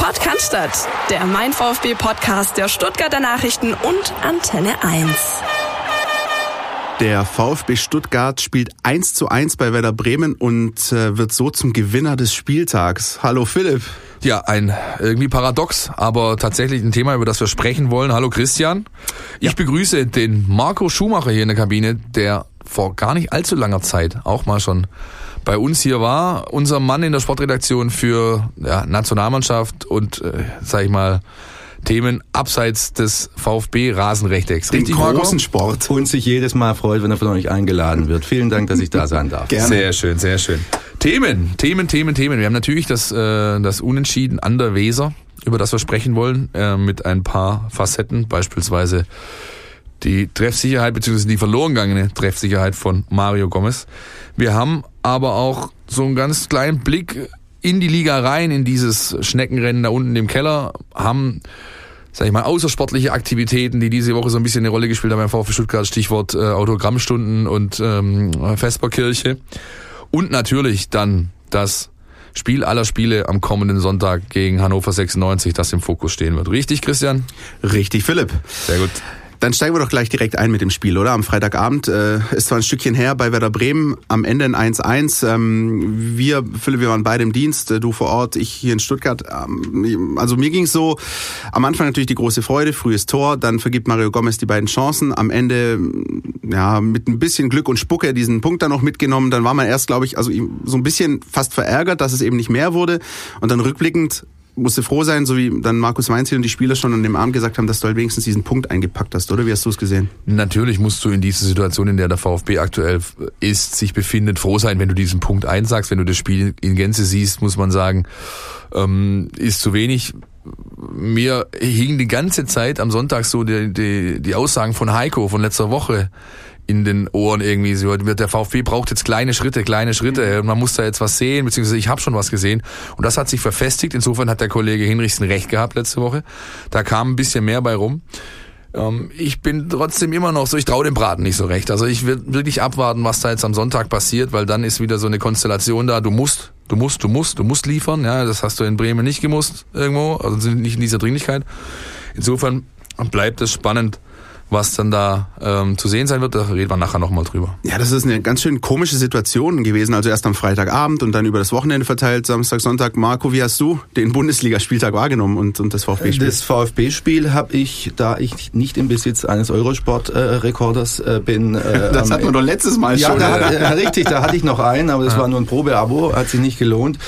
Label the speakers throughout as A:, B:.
A: Podcast, der Mein VfB Podcast der Stuttgarter Nachrichten und Antenne 1.
B: Der VfB Stuttgart spielt 1 zu 1 bei Werder Bremen und äh, wird so zum Gewinner des Spieltags. Hallo Philipp.
C: Ja, ein irgendwie paradox, aber tatsächlich ein Thema, über das wir sprechen wollen. Hallo Christian. Ich ja. begrüße den Marco Schumacher hier in der Kabine, der vor gar nicht allzu langer Zeit auch mal schon bei uns hier war. Unser Mann in der Sportredaktion für ja, Nationalmannschaft und, äh, sag ich mal, Themen abseits des VfB Rasenrechtecks.
B: Den großen Marco? Sport.
D: Und sich jedes Mal freut, wenn er von euch eingeladen wird. Vielen Dank, dass ich da sein darf.
C: Gerne. Sehr schön, sehr schön. Themen, Themen, Themen, Themen. Wir haben natürlich das, äh, das Unentschieden an der Weser, über das wir sprechen wollen, äh, mit ein paar Facetten, beispielsweise die Treffsicherheit bzw. die verloren gegangene Treffsicherheit von Mario Gomez. Wir haben aber auch so einen ganz kleinen Blick in die Liga rein, in dieses Schneckenrennen da unten im Keller, haben sag ich mal, außersportliche Aktivitäten, die diese Woche so ein bisschen eine Rolle gespielt haben beim VfB Stuttgart, Stichwort äh, Autogrammstunden und ähm, Vesperkirche. Und natürlich dann das Spiel aller Spiele am kommenden Sonntag gegen Hannover 96, das im Fokus stehen wird. Richtig, Christian?
B: Richtig, Philipp.
C: Sehr gut.
B: Dann steigen wir doch gleich direkt ein mit dem Spiel, oder? Am Freitagabend äh, ist zwar ein Stückchen her bei Werder Bremen, am Ende ein 1-1. Ähm, wir, Philipp, wir waren beide im Dienst, äh, du vor Ort, ich hier in Stuttgart. Ähm, also mir ging so, am Anfang natürlich die große Freude, frühes Tor, dann vergibt Mario Gomez die beiden Chancen. Am Ende, ja, mit ein bisschen Glück und Spucke diesen Punkt dann noch mitgenommen. Dann war man erst, glaube ich, also so ein bisschen fast verärgert, dass es eben nicht mehr wurde. Und dann rückblickend musste froh sein, so wie dann Markus Weinziel und die Spieler schon an dem Abend gesagt haben, dass du halt wenigstens diesen Punkt eingepackt hast, oder? Wie hast du es gesehen?
C: Natürlich musst du in dieser Situation, in der der VfB aktuell ist, sich befindet, froh sein, wenn du diesen Punkt einsagst. Wenn du das Spiel in Gänze siehst, muss man sagen, ähm, ist zu wenig. Mir hing die ganze Zeit am Sonntag so die, die, die Aussagen von Heiko von letzter Woche in den Ohren irgendwie. So, der VfB braucht jetzt kleine Schritte, kleine Schritte. Man muss da jetzt was sehen, beziehungsweise ich habe schon was gesehen. Und das hat sich verfestigt. Insofern hat der Kollege Hinrichsen recht gehabt letzte Woche. Da kam ein bisschen mehr bei rum. Ähm, ich bin trotzdem immer noch so, ich traue dem Braten nicht so recht. Also ich will wirklich abwarten, was da jetzt am Sonntag passiert, weil dann ist wieder so eine Konstellation da. Du musst, du musst, du musst, du musst liefern. Ja, das hast du in Bremen nicht gemusst irgendwo, also nicht in dieser Dringlichkeit. Insofern bleibt es spannend was dann da ähm, zu sehen sein wird, da reden wir nachher nochmal drüber.
B: Ja, das ist eine ganz schön komische Situation gewesen. Also erst am Freitagabend und dann über das Wochenende verteilt, Samstag, Sonntag. Marco, wie hast du den Bundesligaspieltag wahrgenommen und, und das VfB-Spiel?
D: Das VfB-Spiel habe ich, da ich nicht im Besitz eines Eurosport-Rekorders äh, bin.
B: Äh, das hatten wir doch letztes Mal
D: ja, schon. Ja, äh, richtig, da hatte ich noch einen, aber das ja. war nur ein Probeabo, hat sich nicht gelohnt.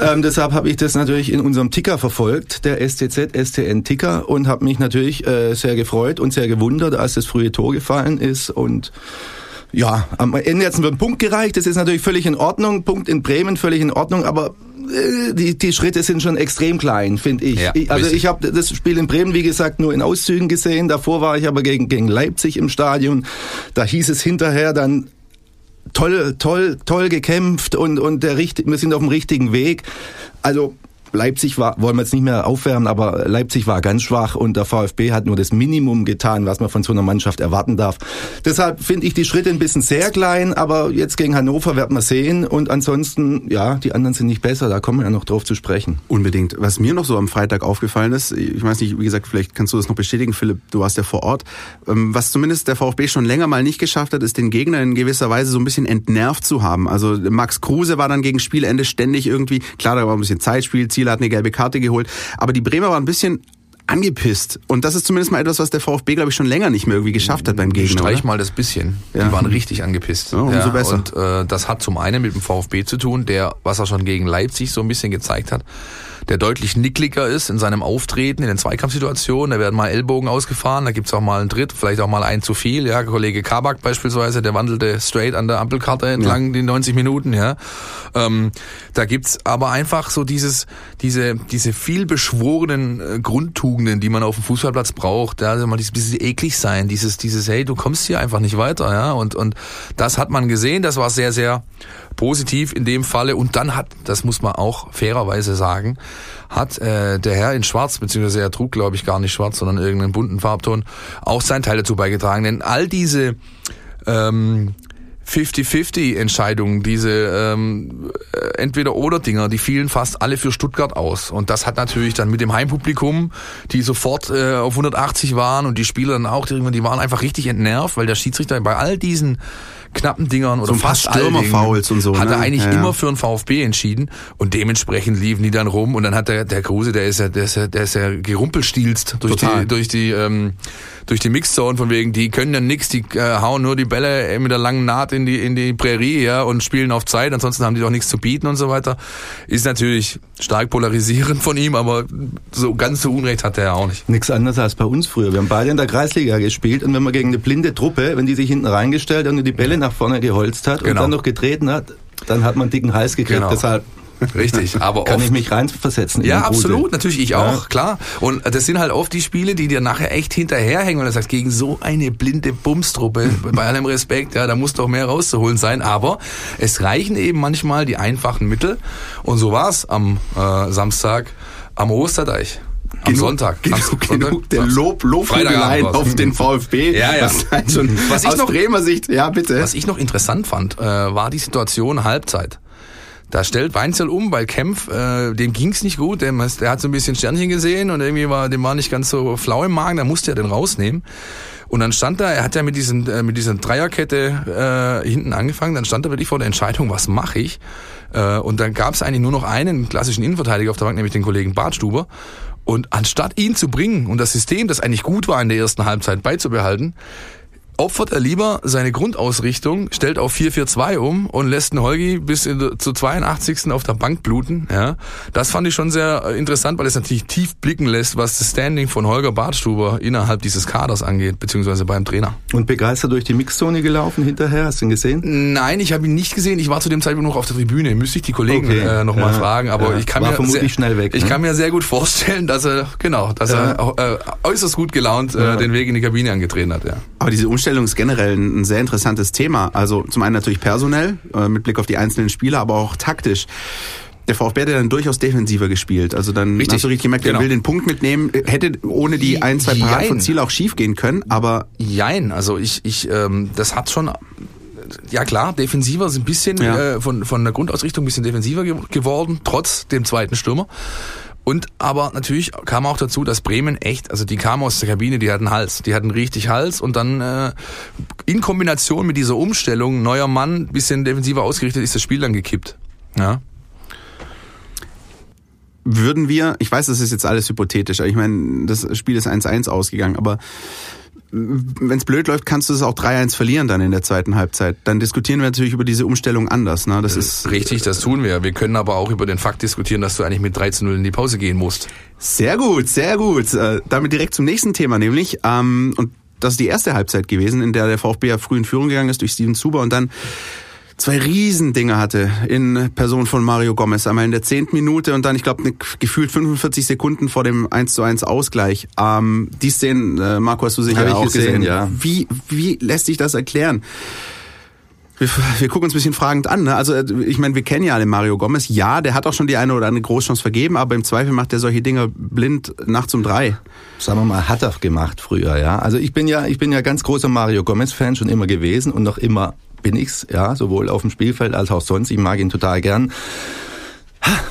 D: ähm, deshalb habe ich das natürlich in unserem Ticker verfolgt, der STZ STN Ticker, und habe mich natürlich äh, sehr gefreut und sehr gewundert, gefeiert, als das frühe Tor gefallen ist und ja, am Ende hat es einen Punkt gereicht. Das ist natürlich völlig in Ordnung. Punkt in Bremen völlig in Ordnung, aber äh, die, die Schritte sind schon extrem klein, finde ich. Ja, ich. Also richtig. ich habe das Spiel in Bremen, wie gesagt, nur in Auszügen gesehen. Davor war ich aber gegen, gegen Leipzig im Stadion. Da hieß es hinterher dann toll, toll, toll gekämpft und, und der, wir sind auf dem richtigen Weg. Also Leipzig war, wollen wir jetzt nicht mehr aufwärmen, aber Leipzig war ganz schwach und der VfB hat nur das Minimum getan, was man von so einer Mannschaft erwarten darf. Deshalb finde ich die Schritte ein bisschen sehr klein, aber jetzt gegen Hannover werden wir sehen und ansonsten, ja, die anderen sind nicht besser, da kommen wir ja noch drauf zu sprechen.
B: Unbedingt. Was mir noch so am Freitag aufgefallen ist, ich weiß nicht, wie gesagt, vielleicht kannst du das noch bestätigen, Philipp, du warst ja vor Ort, ähm, was zumindest der VfB schon länger mal nicht geschafft hat, ist den Gegner in gewisser Weise so ein bisschen entnervt zu haben. Also Max Kruse war dann gegen Spielende ständig irgendwie, klar, da war ein bisschen Zeitspiel, Ziel hat eine gelbe Karte geholt. Aber die Bremer waren ein bisschen angepisst. Und das ist zumindest mal etwas, was der VfB, glaube ich, schon länger nicht mehr irgendwie geschafft hat beim Gegner.
C: Streich oder? mal das bisschen. Ja. Die waren richtig angepisst.
B: Ja, umso ja, besser.
C: Und äh, das hat zum einen mit dem VfB zu tun, der, was er schon gegen Leipzig so ein bisschen gezeigt hat, der deutlich nickliger ist in seinem Auftreten, in den Zweikampfsituationen. Da werden mal Ellbogen ausgefahren, da gibt's auch mal einen Tritt, vielleicht auch mal einen zu viel. Ja, Kollege Kabak beispielsweise, der wandelte straight an der Ampelkarte entlang ja. die 90 Minuten. Ja, ähm, Da gibt's aber einfach so dieses, diese, diese vielbeschworenen äh, Grundtugenden, die man auf dem Fußballplatz braucht. Ja, also mal dieses bisschen eklig sein, dieses, dieses, hey, du kommst hier einfach nicht weiter. Ja, und, und das hat man gesehen, das war sehr, sehr positiv in dem Falle. Und dann hat, das muss man auch fairerweise sagen, hat äh, der Herr in Schwarz, beziehungsweise er trug, glaube ich, gar nicht schwarz, sondern irgendeinen bunten Farbton, auch seinen Teil dazu beigetragen. Denn all diese ähm, 50-50-Entscheidungen, diese ähm, äh, Entweder-Oder-Dinger, die fielen fast alle für Stuttgart aus. Und das hat natürlich dann mit dem Heimpublikum, die sofort äh, auf 180 waren und die Spieler dann auch, die, die waren einfach richtig entnervt, weil der Schiedsrichter bei all diesen knappen Dingern oder
B: so
C: fast
B: Stürmerfouls und so.
C: Hat
B: ne?
C: er eigentlich
B: ja,
C: immer für einen VfB entschieden und dementsprechend liefen die dann rum und dann hat der, der Kruse, der ist ja, der ist ja, der ist ja gerumpelstilzt durch
B: Total.
C: die, durch die, ähm, durch die Mixzone von wegen, die können ja nix, die äh, hauen nur die Bälle mit der langen Naht in die, in die Prärie, ja, und spielen auf Zeit, ansonsten haben die doch nichts zu bieten und so weiter. Ist natürlich stark polarisierend von ihm, aber so ganz so Unrecht hat er ja auch nicht.
D: Nichts anderes als bei uns früher. Wir haben beide in der Kreisliga gespielt und wenn man gegen eine blinde Truppe, wenn die sich hinten reingestellt und die Bälle nach vorne geholzt hat
C: Genau.
D: und dann noch getreten hat, dann hat man einen dicken Hals gekriegt.
C: Genau.
D: Deshalb
C: Richtig, aber
D: kann
C: oft,
D: ich mich reinversetzen. in
C: Ja, absolut, natürlich ich auch,
D: Ja.
C: klar. Und das sind halt oft die Spiele, die dir nachher echt hinterherhängen, weil du sagst, gegen so eine blinde Bumstruppe, bei allem Respekt, ja, da muss doch mehr rauszuholen sein. Aber es reichen eben manchmal die einfachen Mittel. Und so war's am äh, Samstag am Osterdeich. Am
B: Genug-
C: Sonntag.
B: Genug,
C: Samstag-
B: genug der
C: Sonntag?
B: Lob, Lobhudeleien auf den VfB.
C: Ja, ja.
B: Was halt schon
C: Was ich
B: aus
C: noch-
B: Bremer Sicht, ja bitte.
C: Was ich noch interessant fand, äh, war die Situation Halbzeit. Da stellt Weinzel um, weil Kempf, äh, dem ging's nicht gut, dem, der hat so ein bisschen Sternchen gesehen und irgendwie war, dem war nicht ganz so flau im Magen, da musste er den rausnehmen. Und dann stand er, er hat ja mit diesen, äh, mit dieser Dreierkette äh, hinten angefangen, dann stand er wirklich vor der Entscheidung, was mache ich? Äh, und dann gab's eigentlich nur noch einen klassischen Innenverteidiger auf der Bank, nämlich den Kollegen Bartstuber. Und anstatt ihn zu bringen und das System, das eigentlich gut war in der ersten Halbzeit beizubehalten, opfert er lieber seine Grundausrichtung, stellt auf 4-4-2 um und lässt den Holgi bis in, zur 82. auf der Bank bluten. Ja, Das fand ich schon sehr äh, interessant, weil es natürlich tief blicken lässt, was das Standing von Holger Bartstuber innerhalb dieses Kaders angeht, beziehungsweise beim Trainer.
D: Und begeistert durch die Mixzone gelaufen hinterher, hast du ihn gesehen?
C: Nein, ich habe ihn nicht gesehen. Ich war zu dem Zeitpunkt noch auf der Tribüne. Müsste ich die Kollegen
D: Okay.
C: äh, nochmal
D: Ja,
C: fragen. Aber
D: ja.
C: ich kann
D: War
C: mir
D: vermutlich
C: sehr,
D: schnell weg,
C: Ich
D: ne?
C: kann mir sehr gut vorstellen, dass er genau, dass
D: Ja.
C: er äh, äußerst gut gelaunt äh, den Weg in die Kabine angetreten hat. Ja.
B: Aber diese Umstellung ist generell ein, ein sehr interessantes Thema. Also zum einen natürlich personell, äh, mit Blick auf die einzelnen Spieler, aber auch taktisch. Der VfB hat ja dann durchaus defensiver gespielt. Also dann
C: Richtig.
B: hast du richtig gemerkt,
C: Genau.
B: er will den Punkt mitnehmen. Hätte ohne die ein, zwei Paraden von. Ziel auch schief gehen können, aber
C: Jein, also ich, ich, ähm, das hat schon, ja klar, defensiver sind ein bisschen
B: Ja.
C: äh, von, von der Grundausrichtung ein bisschen defensiver ge geworden, trotz dem zweiten Stürmer. Und aber natürlich kam auch dazu, dass Bremen echt, also die kamen aus der Kabine, die hatten Hals, die hatten richtig Hals und dann äh, in Kombination mit dieser Umstellung, neuer Mann, bisschen defensiver ausgerichtet, ist das Spiel dann gekippt. Ja.
B: würden wir, ich weiß, das ist jetzt alles hypothetisch, aber ich meine, das Spiel ist 1-1 ausgegangen, aber wenn es blöd läuft, kannst du es auch 3-1 verlieren dann in der zweiten Halbzeit. Dann diskutieren wir natürlich über diese Umstellung anders. Ne? Das ist
C: Richtig, das tun wir. Wir können aber auch über den Fakt diskutieren, dass du eigentlich mit 3 zu 0 in die Pause gehen musst.
B: Sehr gut, sehr gut. Äh, damit direkt zum nächsten Thema, nämlich, ähm, und das ist die erste Halbzeit gewesen, in der der VfB ja früh in Führung gegangen ist durch Steven Zuber und dann zwei Riesendinge hatte in Person von Mario Gomez. Einmal in der zehnten Minute und dann, ich glaube, gefühlt 45 Sekunden vor dem 1 zu 1 Ausgleich. Ähm, die Szenen, äh, Marco, hast du sicher
D: ich
B: auch
D: gesehen,
B: gesehen.
D: ja.
B: Wie, wie lässt sich das erklären? Wir, wir gucken uns ein bisschen fragend an. Ne? Also äh, ich meine, wir kennen ja alle Mario Gomez. Ja, der hat auch schon die eine oder andere Großchance vergeben, aber im Zweifel macht er solche Dinge blind nachts um drei.
D: sagen wir mal, hat er gemacht früher, ja. Also ich bin ja, ich bin ja ganz großer Mario Gomez-Fan schon immer gewesen und noch immer bin ich's, ja, sowohl auf dem Spielfeld als auch sonst. Ich mag ihn total gern.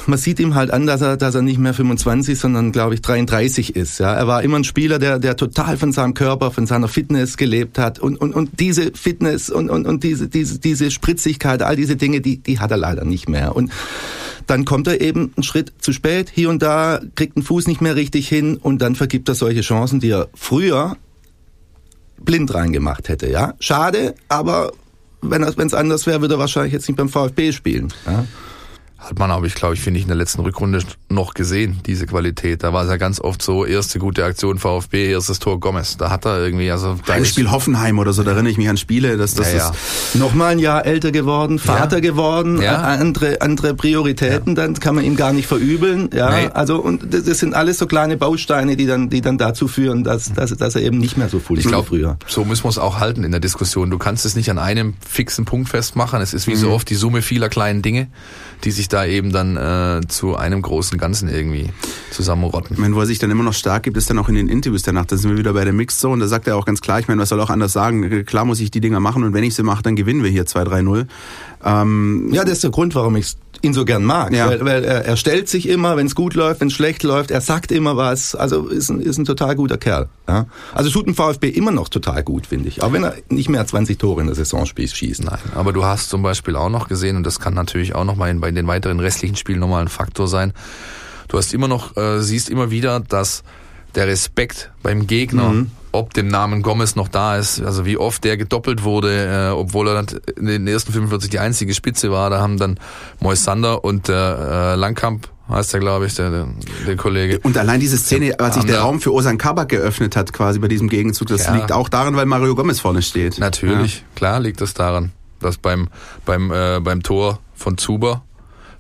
D: Man sieht ihm halt an, dass er, dass er nicht mehr 25, sondern glaube ich 33 ist. Ja, er war immer ein Spieler, der, der total von seinem Körper, von seiner Fitness gelebt hat und und und diese Fitness und und und diese diese diese Spritzigkeit, all diese Dinge, die die hat er leider nicht mehr. Und dann kommt er eben einen Schritt zu spät, hier und da kriegt den Fuß nicht mehr richtig hin und dann vergibt er solche Chancen, die er früher blind reingemacht hätte. Ja, schade, aber wenn es anders wäre, würde er wahrscheinlich jetzt nicht beim VfB spielen. Ja?
C: Hat man aber, ich glaube, ich finde ich in der letzten Rückrunde noch gesehen, diese Qualität. Da war es ja ganz oft so, erste gute Aktion VfB, erstes Tor Gomez. Da hat er irgendwie, also da
B: Ein Spiel Hoffenheim oder so, da erinnere ich mich an Spiele, dass das
C: Ja, ja.
B: ist.
D: Nochmal ein Jahr älter geworden, Vater geworden,
C: Ja.
D: äh, andere andere Prioritäten, dann kann man ihm gar nicht verübeln. Ja,
C: Nee.
D: also und das, das sind alles so kleine Bausteine, die dann die dann dazu führen, dass dass, dass er eben nicht mehr so full ist wie
C: glaube,
D: früher.
C: so müssen wir es auch halten in der Diskussion. Du kannst es nicht an einem fixen Punkt festmachen. Es ist wie
B: Mhm.
C: so oft die Summe vieler kleinen Dinge, die sich sich da eben dann äh, zu einem großen Ganzen irgendwie zusammenrotten.
B: Ich meine, wo er sich dann immer noch stark gibt, ist dann auch in den Interviews danach. Da sind wir wieder bei der Mixed Zone. Da sagt er auch ganz klar, ich meine, was soll auch anders sagen? Klar muss ich die Dinger machen und wenn ich sie mache, dann gewinnen wir hier 2-3-0.
D: Ähm, ja, das ist der Grund, warum ich ihn so gern mag. Ja. Weil, weil er, er stellt sich immer, wenn es gut läuft, wenn es schlecht läuft, er sagt immer was. Also ist ein, ist ein total guter Kerl. Ja? Also tut ein VfB immer noch total gut, finde ich. Auch wenn er nicht mehr 20 Tore in der Saison schießt.
C: Nein, aber du hast zum Beispiel auch noch gesehen, und das kann natürlich auch noch mal in, bei den weiteren restlichen Spielen nochmal ein Faktor sein, du hast immer noch, äh, siehst immer wieder, dass der Respekt beim Gegner, mhm. Ob dem Namen Gomez noch da ist, also wie oft der gedoppelt wurde, äh, obwohl er in den ersten 45 die einzige Spitze war, da haben dann Mois Sander und der äh, Langkamp heißt der, glaube ich, der, der, der, Kollege.
B: Und allein diese Szene, als sich der Raum für Osan Kabak geöffnet hat, quasi bei diesem Gegenzug, das ja. liegt auch daran, weil Mario Gomez vorne steht.
C: Natürlich, ja. klar liegt das daran, dass beim, beim, äh, beim Tor von Zuber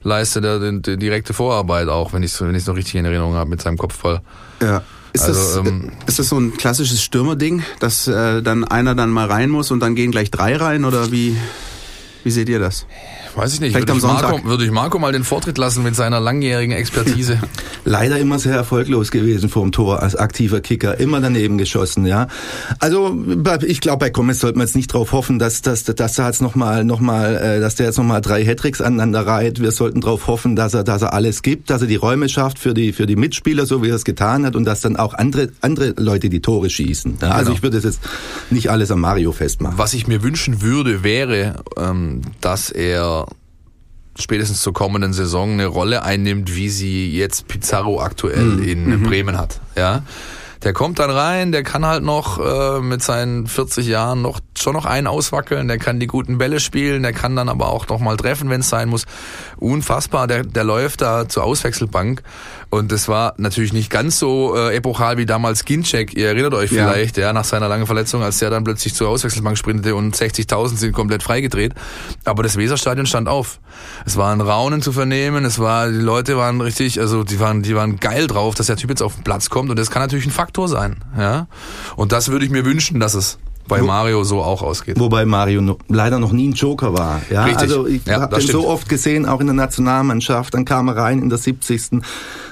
C: leistet er die, die direkte Vorarbeit auch, wenn ich es wenn noch richtig in Erinnerung habe, mit seinem Kopfball.
B: Ja. Ist, also, das, ähm, ist das so ein klassisches Stürmerding, dass äh, dann einer dann mal rein muss und dann gehen gleich drei rein oder wie, wie seht ihr das?
C: Weiß ich nicht. Vielleicht würde, ich Marco, würde ich Marco mal den Vortritt lassen mit seiner langjährigen Expertise.
D: Leider immer sehr erfolglos gewesen vor dem Tor als aktiver Kicker. Immer daneben geschossen, ja. Also ich glaube, bei Gomez sollte man jetzt nicht darauf hoffen, dass, dass, dass er jetzt noch mal, noch mal, äh, dass der jetzt nochmal drei Hattricks aneinander reiht. Wir sollten darauf hoffen, dass er, dass er alles gibt, dass er die Räume schafft für die, für die Mitspieler, so wie er es getan hat, und dass dann auch andere, andere Leute die Tore schießen. Ja, also genau. ich würde es jetzt nicht alles am Mario festmachen.
C: Was ich mir wünschen würde, wäre, ähm, dass er spätestens zur kommenden Saison eine Rolle einnimmt, wie sie jetzt Pizarro aktuell mhm. in mhm. Bremen hat. Ja, der kommt dann rein, der kann halt noch äh, mit seinen 40 Jahren noch schon noch einen auswackeln, der kann die guten Bälle spielen, der kann dann aber auch noch mal treffen, wenn es sein muss. Unfassbar, der, der läuft da zur Auswechselbank und das war natürlich nicht ganz so äh, epochal wie damals Ginczek. Ihr erinnert euch vielleicht, ja. ja, nach seiner langen Verletzung, als der dann plötzlich zur Auswechselbank sprintete und 60.000 sind komplett freigedreht. Aber das Weserstadion stand auf. Es war ein Raunen zu vernehmen, es war, die Leute waren richtig, also die waren, die waren geil drauf, dass der Typ jetzt auf den Platz kommt und das kann natürlich ein Faktor sein, ja. Und das würde ich mir wünschen, dass es bei Mario so auch ausgeht.
D: Wobei Mario no, leider noch nie ein Joker war. Ja? Richtig. Also ich ja, habe den stimmt. so oft gesehen, auch in der Nationalmannschaft. Dann kam er rein in der 70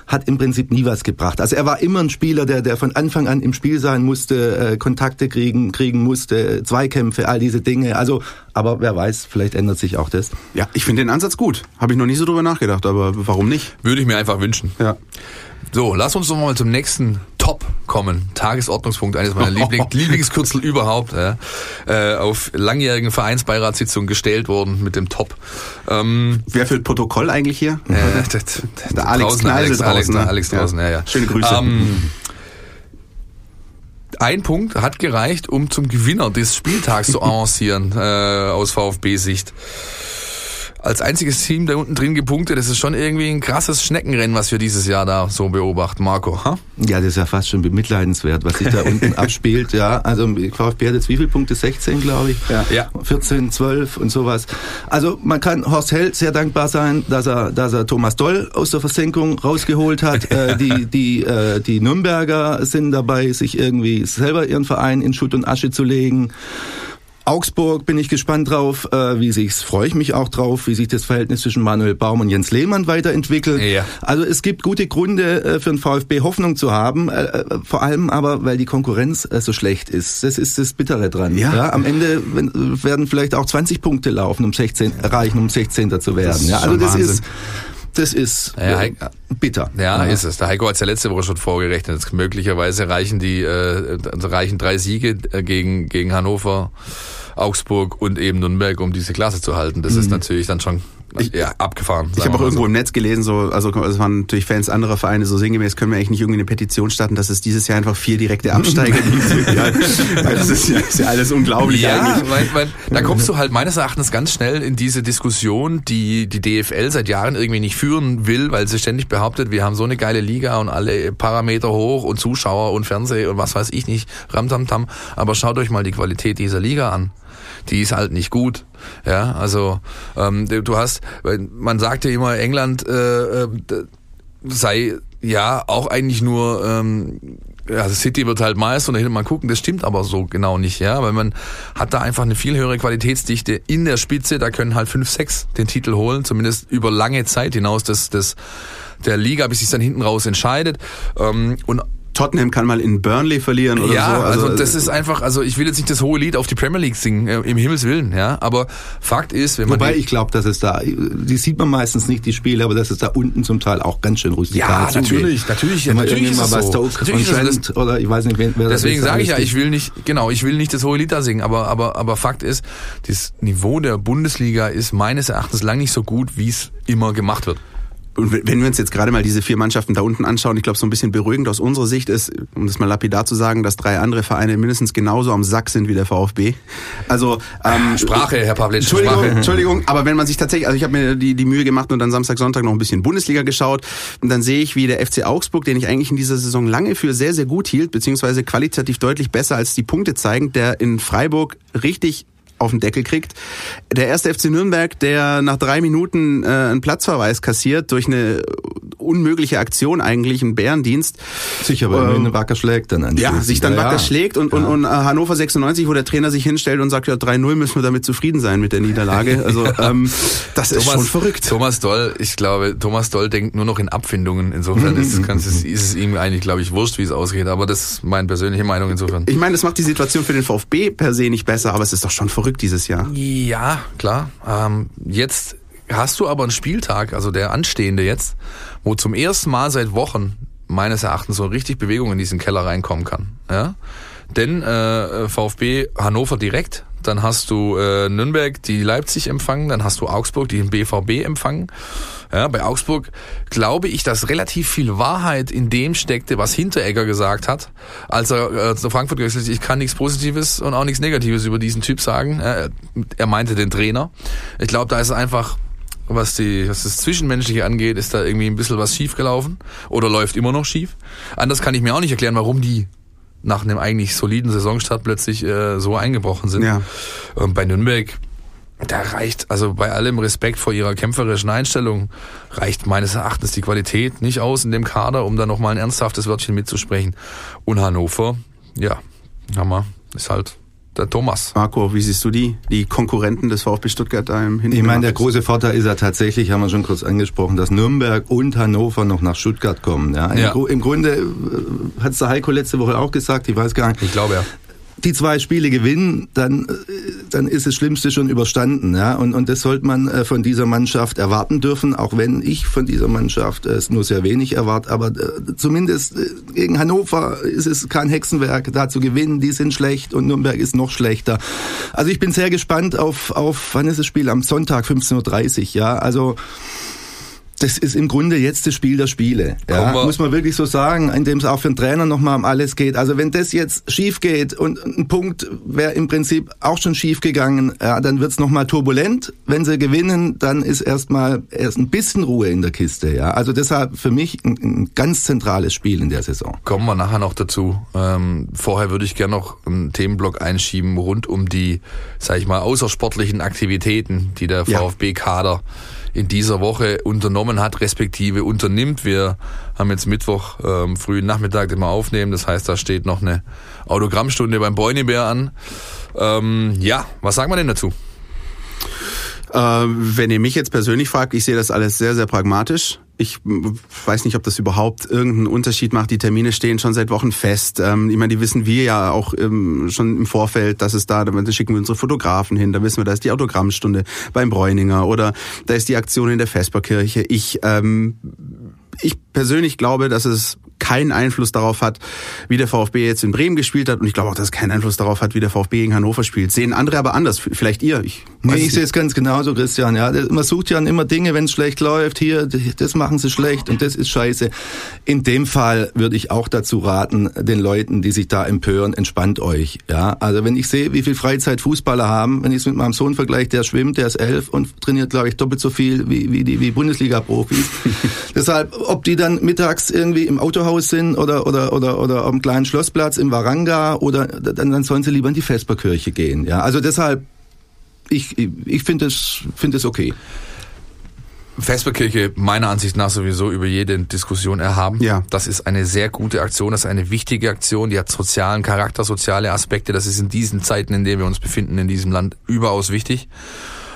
D: hat im Prinzip nie was gebracht. Also er war immer ein Spieler, der, der von Anfang an im Spiel sein musste, äh, Kontakte kriegen, kriegen musste, Zweikämpfe, all diese Dinge. Also, aber wer weiß, vielleicht ändert sich auch das.
B: Ja, ich finde den Ansatz gut. Habe ich noch nie so drüber nachgedacht, aber warum nicht?
C: Würde ich mir einfach wünschen.
B: Ja.
C: So, lass uns doch mal zum nächsten Top kommen. Tagesordnungspunkt, eines meiner Liebling Lieblingskürzel überhaupt. Ja. Äh, auf langjährigen Vereinsbeiratssitzungen gestellt worden mit dem Top.
B: Ähm, Wer führt Protokoll eigentlich hier?
C: Äh, der, der Alex draußen, Alex, draußen, Alex, ne? Alex draußen, ja. ja, ja.
B: Schöne Grüße. Ähm,
C: ein Punkt hat gereicht, um zum Gewinner des Spieltags zu avancieren äh, aus VfB-Sicht als einziges Team da unten drin gepunktet. Das ist schon irgendwie ein krasses Schneckenrennen, was wir dieses Jahr da so beobachten, Marco. Ha?
D: Ja, das ist ja fast schon bemitleidenswert, was sich da unten abspielt. Ja, also VfB hat jetzt wie viele Punkte? 16, glaube ich.
C: Ja. ja.
D: 14, 12 und sowas. Also man kann Horst Held sehr dankbar sein, dass er, dass er Thomas Doll aus der Versenkung rausgeholt hat. äh, die, die, äh, die Nürnberger sind dabei, sich irgendwie selber ihren Verein in Schutt und Asche zu legen. Augsburg bin ich gespannt drauf, äh, wie sich's, freue ich mich auch drauf, wie sich das Verhältnis zwischen Manuel Baum und Jens Lehmann weiterentwickelt. Ja. Also es gibt gute Gründe äh, für den VfB Hoffnung zu haben, äh, äh, vor allem aber, weil die Konkurrenz äh, so schlecht ist. Das ist das Bittere dran. Ja. ja am Ende wenn, werden vielleicht auch 20 Punkte laufen, um 16 erreichen, um 16. zu werden. Ja, also das Wahnsinn. ist das ist ja, äh, bitter.
C: Ja, ja, ist es. Der Heiko hat es ja letzte Woche schon vorgerechnet. Möglicherweise reichen die äh, reichen drei Siege äh, gegen gegen Hannover, Augsburg und eben Nürnberg, um diese Klasse zu halten. Das mhm. ist natürlich dann schon ich, ja, abgefahren.
B: Ich habe auch irgendwo so. im Netz gelesen, so, also es waren natürlich Fans anderer Vereine, so sinngemäß können wir eigentlich nicht irgendwie eine Petition starten, dass es dieses Jahr einfach vier direkte Absteiger gibt. ja, das ist ja, ist ja alles unglaublich
C: ja,
B: eigentlich.
C: Mein, mein, da kommst du halt meines Erachtens ganz schnell in diese Diskussion, die die DFL seit Jahren irgendwie nicht führen will, weil sie ständig behauptet, wir haben so eine geile Liga und alle Parameter hoch und Zuschauer und Fernseh und was weiß ich nicht, Ramtamtam. Aber schaut euch mal die Qualität dieser Liga an die ist halt nicht gut. Ja, also ähm, du hast, man sagte immer, England äh, äh, sei ja auch eigentlich nur ähm, also City wird halt Meister und da hinten mal gucken, das stimmt aber so genau nicht, ja, weil man hat da einfach eine viel höhere Qualitätsdichte in der Spitze, da können halt fünf, sechs den Titel holen, zumindest über lange Zeit hinaus des, des der Liga, bis sich dann hinten raus entscheidet. Ähm, und
B: Tottenham kann mal in Burnley verlieren oder
C: ja,
B: so.
C: Also, also das ist einfach, also ich will jetzt nicht das hohe Lied auf die Premier League singen, äh, im Himmels Willen, ja, aber Fakt ist, wenn man...
D: Wobei ich glaube, dass es da, die sieht man meistens nicht, die Spiele, aber dass es da unten zum Teil auch ganz schön rustikal
C: Ja, natürlich, natürlich,
D: Wenn man
C: natürlich ist
D: mal
C: es so.
D: Stoke
C: Natürlich
D: und
C: ist
D: Trent oder ich weiß nicht, wer das
C: Deswegen
D: ist,
C: sage ich ja, ich will nicht, genau, ich will nicht das hohe Lied da singen, aber, aber, aber Fakt ist, das Niveau der Bundesliga ist meines Erachtens lang nicht so gut, wie es immer gemacht wird.
B: Und wenn wir uns jetzt gerade mal diese vier Mannschaften da unten anschauen, ich glaube, so ein bisschen beruhigend aus unserer Sicht ist, um das mal lapidar zu sagen, dass drei andere Vereine mindestens genauso am Sack sind wie der VfB. Also ähm,
C: Sprache, Herr Pavlitsch,
B: Entschuldigung,
C: Sprache.
B: Entschuldigung, aber wenn man sich tatsächlich, also ich habe mir die, die Mühe gemacht und dann Samstag, Sonntag noch ein bisschen Bundesliga geschaut und dann sehe ich, wie der FC Augsburg, den ich eigentlich in dieser Saison lange für sehr, sehr gut hielt, beziehungsweise qualitativ deutlich besser als die Punkte zeigen, der in Freiburg richtig auf den Deckel kriegt. Der erste FC Nürnberg, der nach drei Minuten äh, einen Platzverweis kassiert durch eine unmögliche Aktion eigentlich, einen Bärendienst.
D: Sicher, weil
B: Ähm,
D: wacker schlägt dann an.
B: Ja, sich dann wacker schlägt und, und, und äh, Hannover 96, wo der Trainer sich hinstellt und sagt, ja 3-0 müssen wir damit zufrieden sein mit der Niederlage. Also ähm, das ist schon verrückt.
C: Thomas Doll, ich glaube, Thomas Doll denkt nur noch in Abfindungen. Insofern ist, es, ganz- ist, ist es ihm eigentlich, glaube ich, wurscht, wie es ausgeht. Aber das ist meine persönliche Meinung insofern.
B: Ich meine, das macht die Situation für den VfB per se nicht besser, aber es ist doch schon verrückt dieses Jahr.
C: Ja, klar. Ähm, jetzt hast du aber einen Spieltag, also der anstehende jetzt, wo zum ersten Mal seit Wochen meines Erachtens so richtig Bewegung in diesen Keller reinkommen kann. Ja? Denn äh, VfB Hannover direkt, dann hast du äh, Nürnberg, die Leipzig empfangen, dann hast du Augsburg, die den BVB empfangen. Ja, bei Augsburg glaube ich, dass relativ viel Wahrheit in dem steckte, was Hinteregger gesagt hat, als er äh, zu Frankfurt gewechselt ist. Ich kann nichts Positives und auch nichts Negatives über diesen Typ sagen. Äh, er meinte den Trainer. Ich glaube, da ist einfach was die, was das Zwischenmenschliche angeht, ist da irgendwie ein bisschen was schief gelaufen oder läuft immer noch schief. Anders kann ich mir auch nicht erklären, warum die nach einem eigentlich soliden Saisonstart plötzlich äh, so eingebrochen sind.
B: Ja.
C: Ähm, bei Nürnberg, da reicht, also bei allem Respekt vor ihrer kämpferischen Einstellung, reicht meines Erachtens die Qualität nicht aus in dem Kader, um da nochmal ein ernsthaftes Wörtchen mitzusprechen. Und Hannover, ja, Hammer, ist halt der Thomas.
B: Marco, wie siehst du die? Die Konkurrenten des VfB Stuttgart da im
D: Ich meine, der große Vorteil ist ja tatsächlich, haben wir schon kurz angesprochen, dass Nürnberg und Hannover noch nach Stuttgart kommen. Ja, im,
C: Ja.
D: Gru- im Grunde hat es der Heiko letzte Woche auch gesagt, ich weiß gar nicht.
C: Ich glaube ja.
D: Die zwei Spiele gewinnen, dann, äh, dann ist das Schlimmste schon überstanden. Ja? Und, und das sollte man äh, von dieser Mannschaft erwarten dürfen, auch wenn ich von dieser Mannschaft es nur sehr wenig erwarte. Aber äh, zumindest äh, gegen Hannover ist es kein Hexenwerk, da zu gewinnen. Die sind schlecht und Nürnberg ist noch schlechter. Also ich bin sehr gespannt auf, auf wann ist das Spiel? Am Sonntag 15.30 Uhr. Ja, also das ist im Grunde jetzt das Spiel der Spiele. Ja, muss man wirklich so sagen, indem es auch für den Trainer nochmal um alles geht. Also wenn das jetzt schief geht und ein Punkt wäre im Prinzip auch schon schief gegangen, ja, dann wird's noch nochmal turbulent. Wenn sie gewinnen, dann ist erstmal erst ein bisschen Ruhe in der Kiste. Ja, also deshalb für mich ein, ein ganz zentrales Spiel in der Saison.
C: Kommen wir nachher noch dazu. Ähm, vorher würde ich gerne noch einen Themenblock einschieben rund um die, sag ich mal, außersportlichen Aktivitäten, die der
B: Ja.
C: In dieser Woche unternommen hat, respektive unternimmt. Wir haben jetzt Mittwoch ähm, frühen Nachmittag, wir aufnehmen. Das heißt, da steht noch eine Autogrammstunde beim Bräunebär an. Ähm, ja, was sagen wir denn dazu?
B: Äh, wenn ihr mich jetzt persönlich fragt, ich sehe das alles sehr, sehr pragmatisch. Ich weiß nicht, ob das überhaupt irgendeinen Unterschied macht. Die Termine stehen schon seit Wochen fest. Ähm, ich meine, die wissen wir ja auch ähm, schon im Vorfeld, dass es da, da schicken wir unsere Fotografen hin, da wissen wir, da ist die Autogrammstunde beim Bräuninger oder da ist die Aktion in der Vesperkirche. Ich, ähm, ich persönlich glaube, dass es keinen Einfluss darauf hat, wie der VfB jetzt in Bremen gespielt hat. Und ich glaube auch, dass es keinen Einfluss darauf hat, wie der VfB gegen Hannover spielt. Sehen andere aber anders. Vielleicht ihr. Ich
D: Nee, ich sehe es ganz genauso, Christian. Ja, man sucht ja immer Dinge, wenn es schlecht läuft. Hier, das machen sie schlecht und das ist scheiße. In dem Fall würde ich auch dazu raten, den Leuten, die sich da empören, entspannt euch. Ja, also wenn ich sehe, wie viel Freizeit Fußballer haben, wenn ich es mit meinem Sohn vergleiche, der schwimmt, der ist elf und trainiert, glaube ich, doppelt so viel wie, wie die wie Bundesliga-Profis. Deshalb, ob die dann mittags irgendwie im Autohaus sind oder oder oder oder am kleinen Schlossplatz im Waranga oder dann, dann sollen sie lieber in die Vesperkirche gehen. Ja, also deshalb ich, ich finde es finde es okay.
C: Vesperkirche meiner Ansicht nach sowieso über jede Diskussion erhaben.
B: Ja.
C: Das ist eine sehr gute Aktion, das ist eine wichtige Aktion, die hat sozialen Charakter, soziale Aspekte. Das ist in diesen Zeiten, in denen wir uns befinden, in diesem Land überaus wichtig.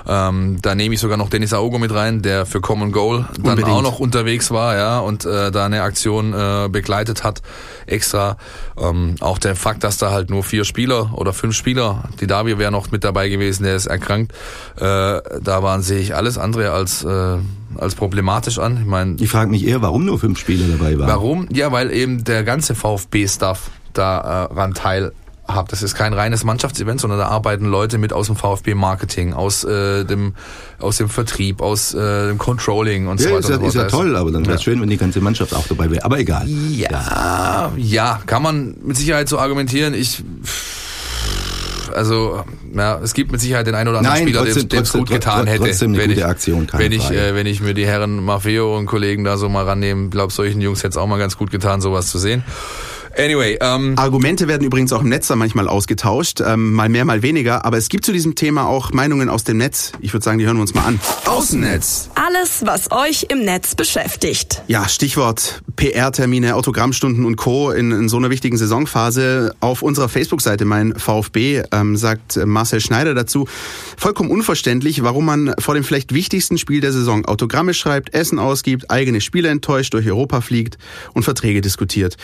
C: Ähm, da nehme ich sogar noch Dennis Aogo mit rein, der für Common Goal dann
B: Unbedingt.
C: auch noch unterwegs war, ja, und äh, da eine Aktion äh, begleitet hat, extra. Ähm, auch der Fakt, dass da halt nur vier Spieler oder fünf Spieler, die Davi wäre noch mit dabei gewesen, der ist erkrankt, äh, da waren sehe ich alles andere als äh, als problematisch an. Ich meine,
D: Ich frage mich eher, warum nur fünf Spieler dabei waren.
C: Warum? Ja, weil eben der ganze VfB-Stuff daran teilhabt. Das ist kein reines Mannschaftsevent, sondern da arbeiten Leute mit aus dem VfB-Marketing, aus äh, dem aus dem Vertrieb, aus äh, dem Controlling und so
D: Ja,
C: weiter.
D: ist ja,
C: und so
D: ist ja toll, aber dann wäre es
C: Ja.
D: schön, wenn die ganze Mannschaft auch dabei wäre. Aber egal.
C: Ja, ja, kann man mit Sicherheit so argumentieren. Ich also ja, es gibt mit Sicherheit den einen oder anderen
D: Nein,
C: Spieler, dem es gut getan hätte.
D: trotzdem eine
C: wenn
D: gute
C: ich,
D: Aktion,
C: wenn ich, äh, wenn ich mir die Herren Maffeo und Kollegen da so mal rannehme, glaub solchen Jungs hätte es auch mal ganz gut getan, sowas zu sehen. Anyway, ähm,
B: Argumente werden übrigens auch im Netz dann manchmal ausgetauscht, ähm, mal mehr, mal weniger. Aber es gibt zu diesem Thema auch Meinungen aus dem Netz. Ich würde sagen, die hören wir uns mal an.
C: Außennetz.
A: Alles, was euch im Netz beschäftigt.
B: Ja, Stichwort PR-Termine, Autogrammstunden und Co. In, in so einer wichtigen Saisonphase. Auf unserer Facebook-Seite mein VfB ähm, sagt Marcel Schneider dazu, vollkommen unverständlich, warum man vor dem vielleicht wichtigsten Spiel der Saison Autogramme schreibt, Essen ausgibt, eigene Spieler enttäuscht, durch Europa fliegt und Verträge diskutiert.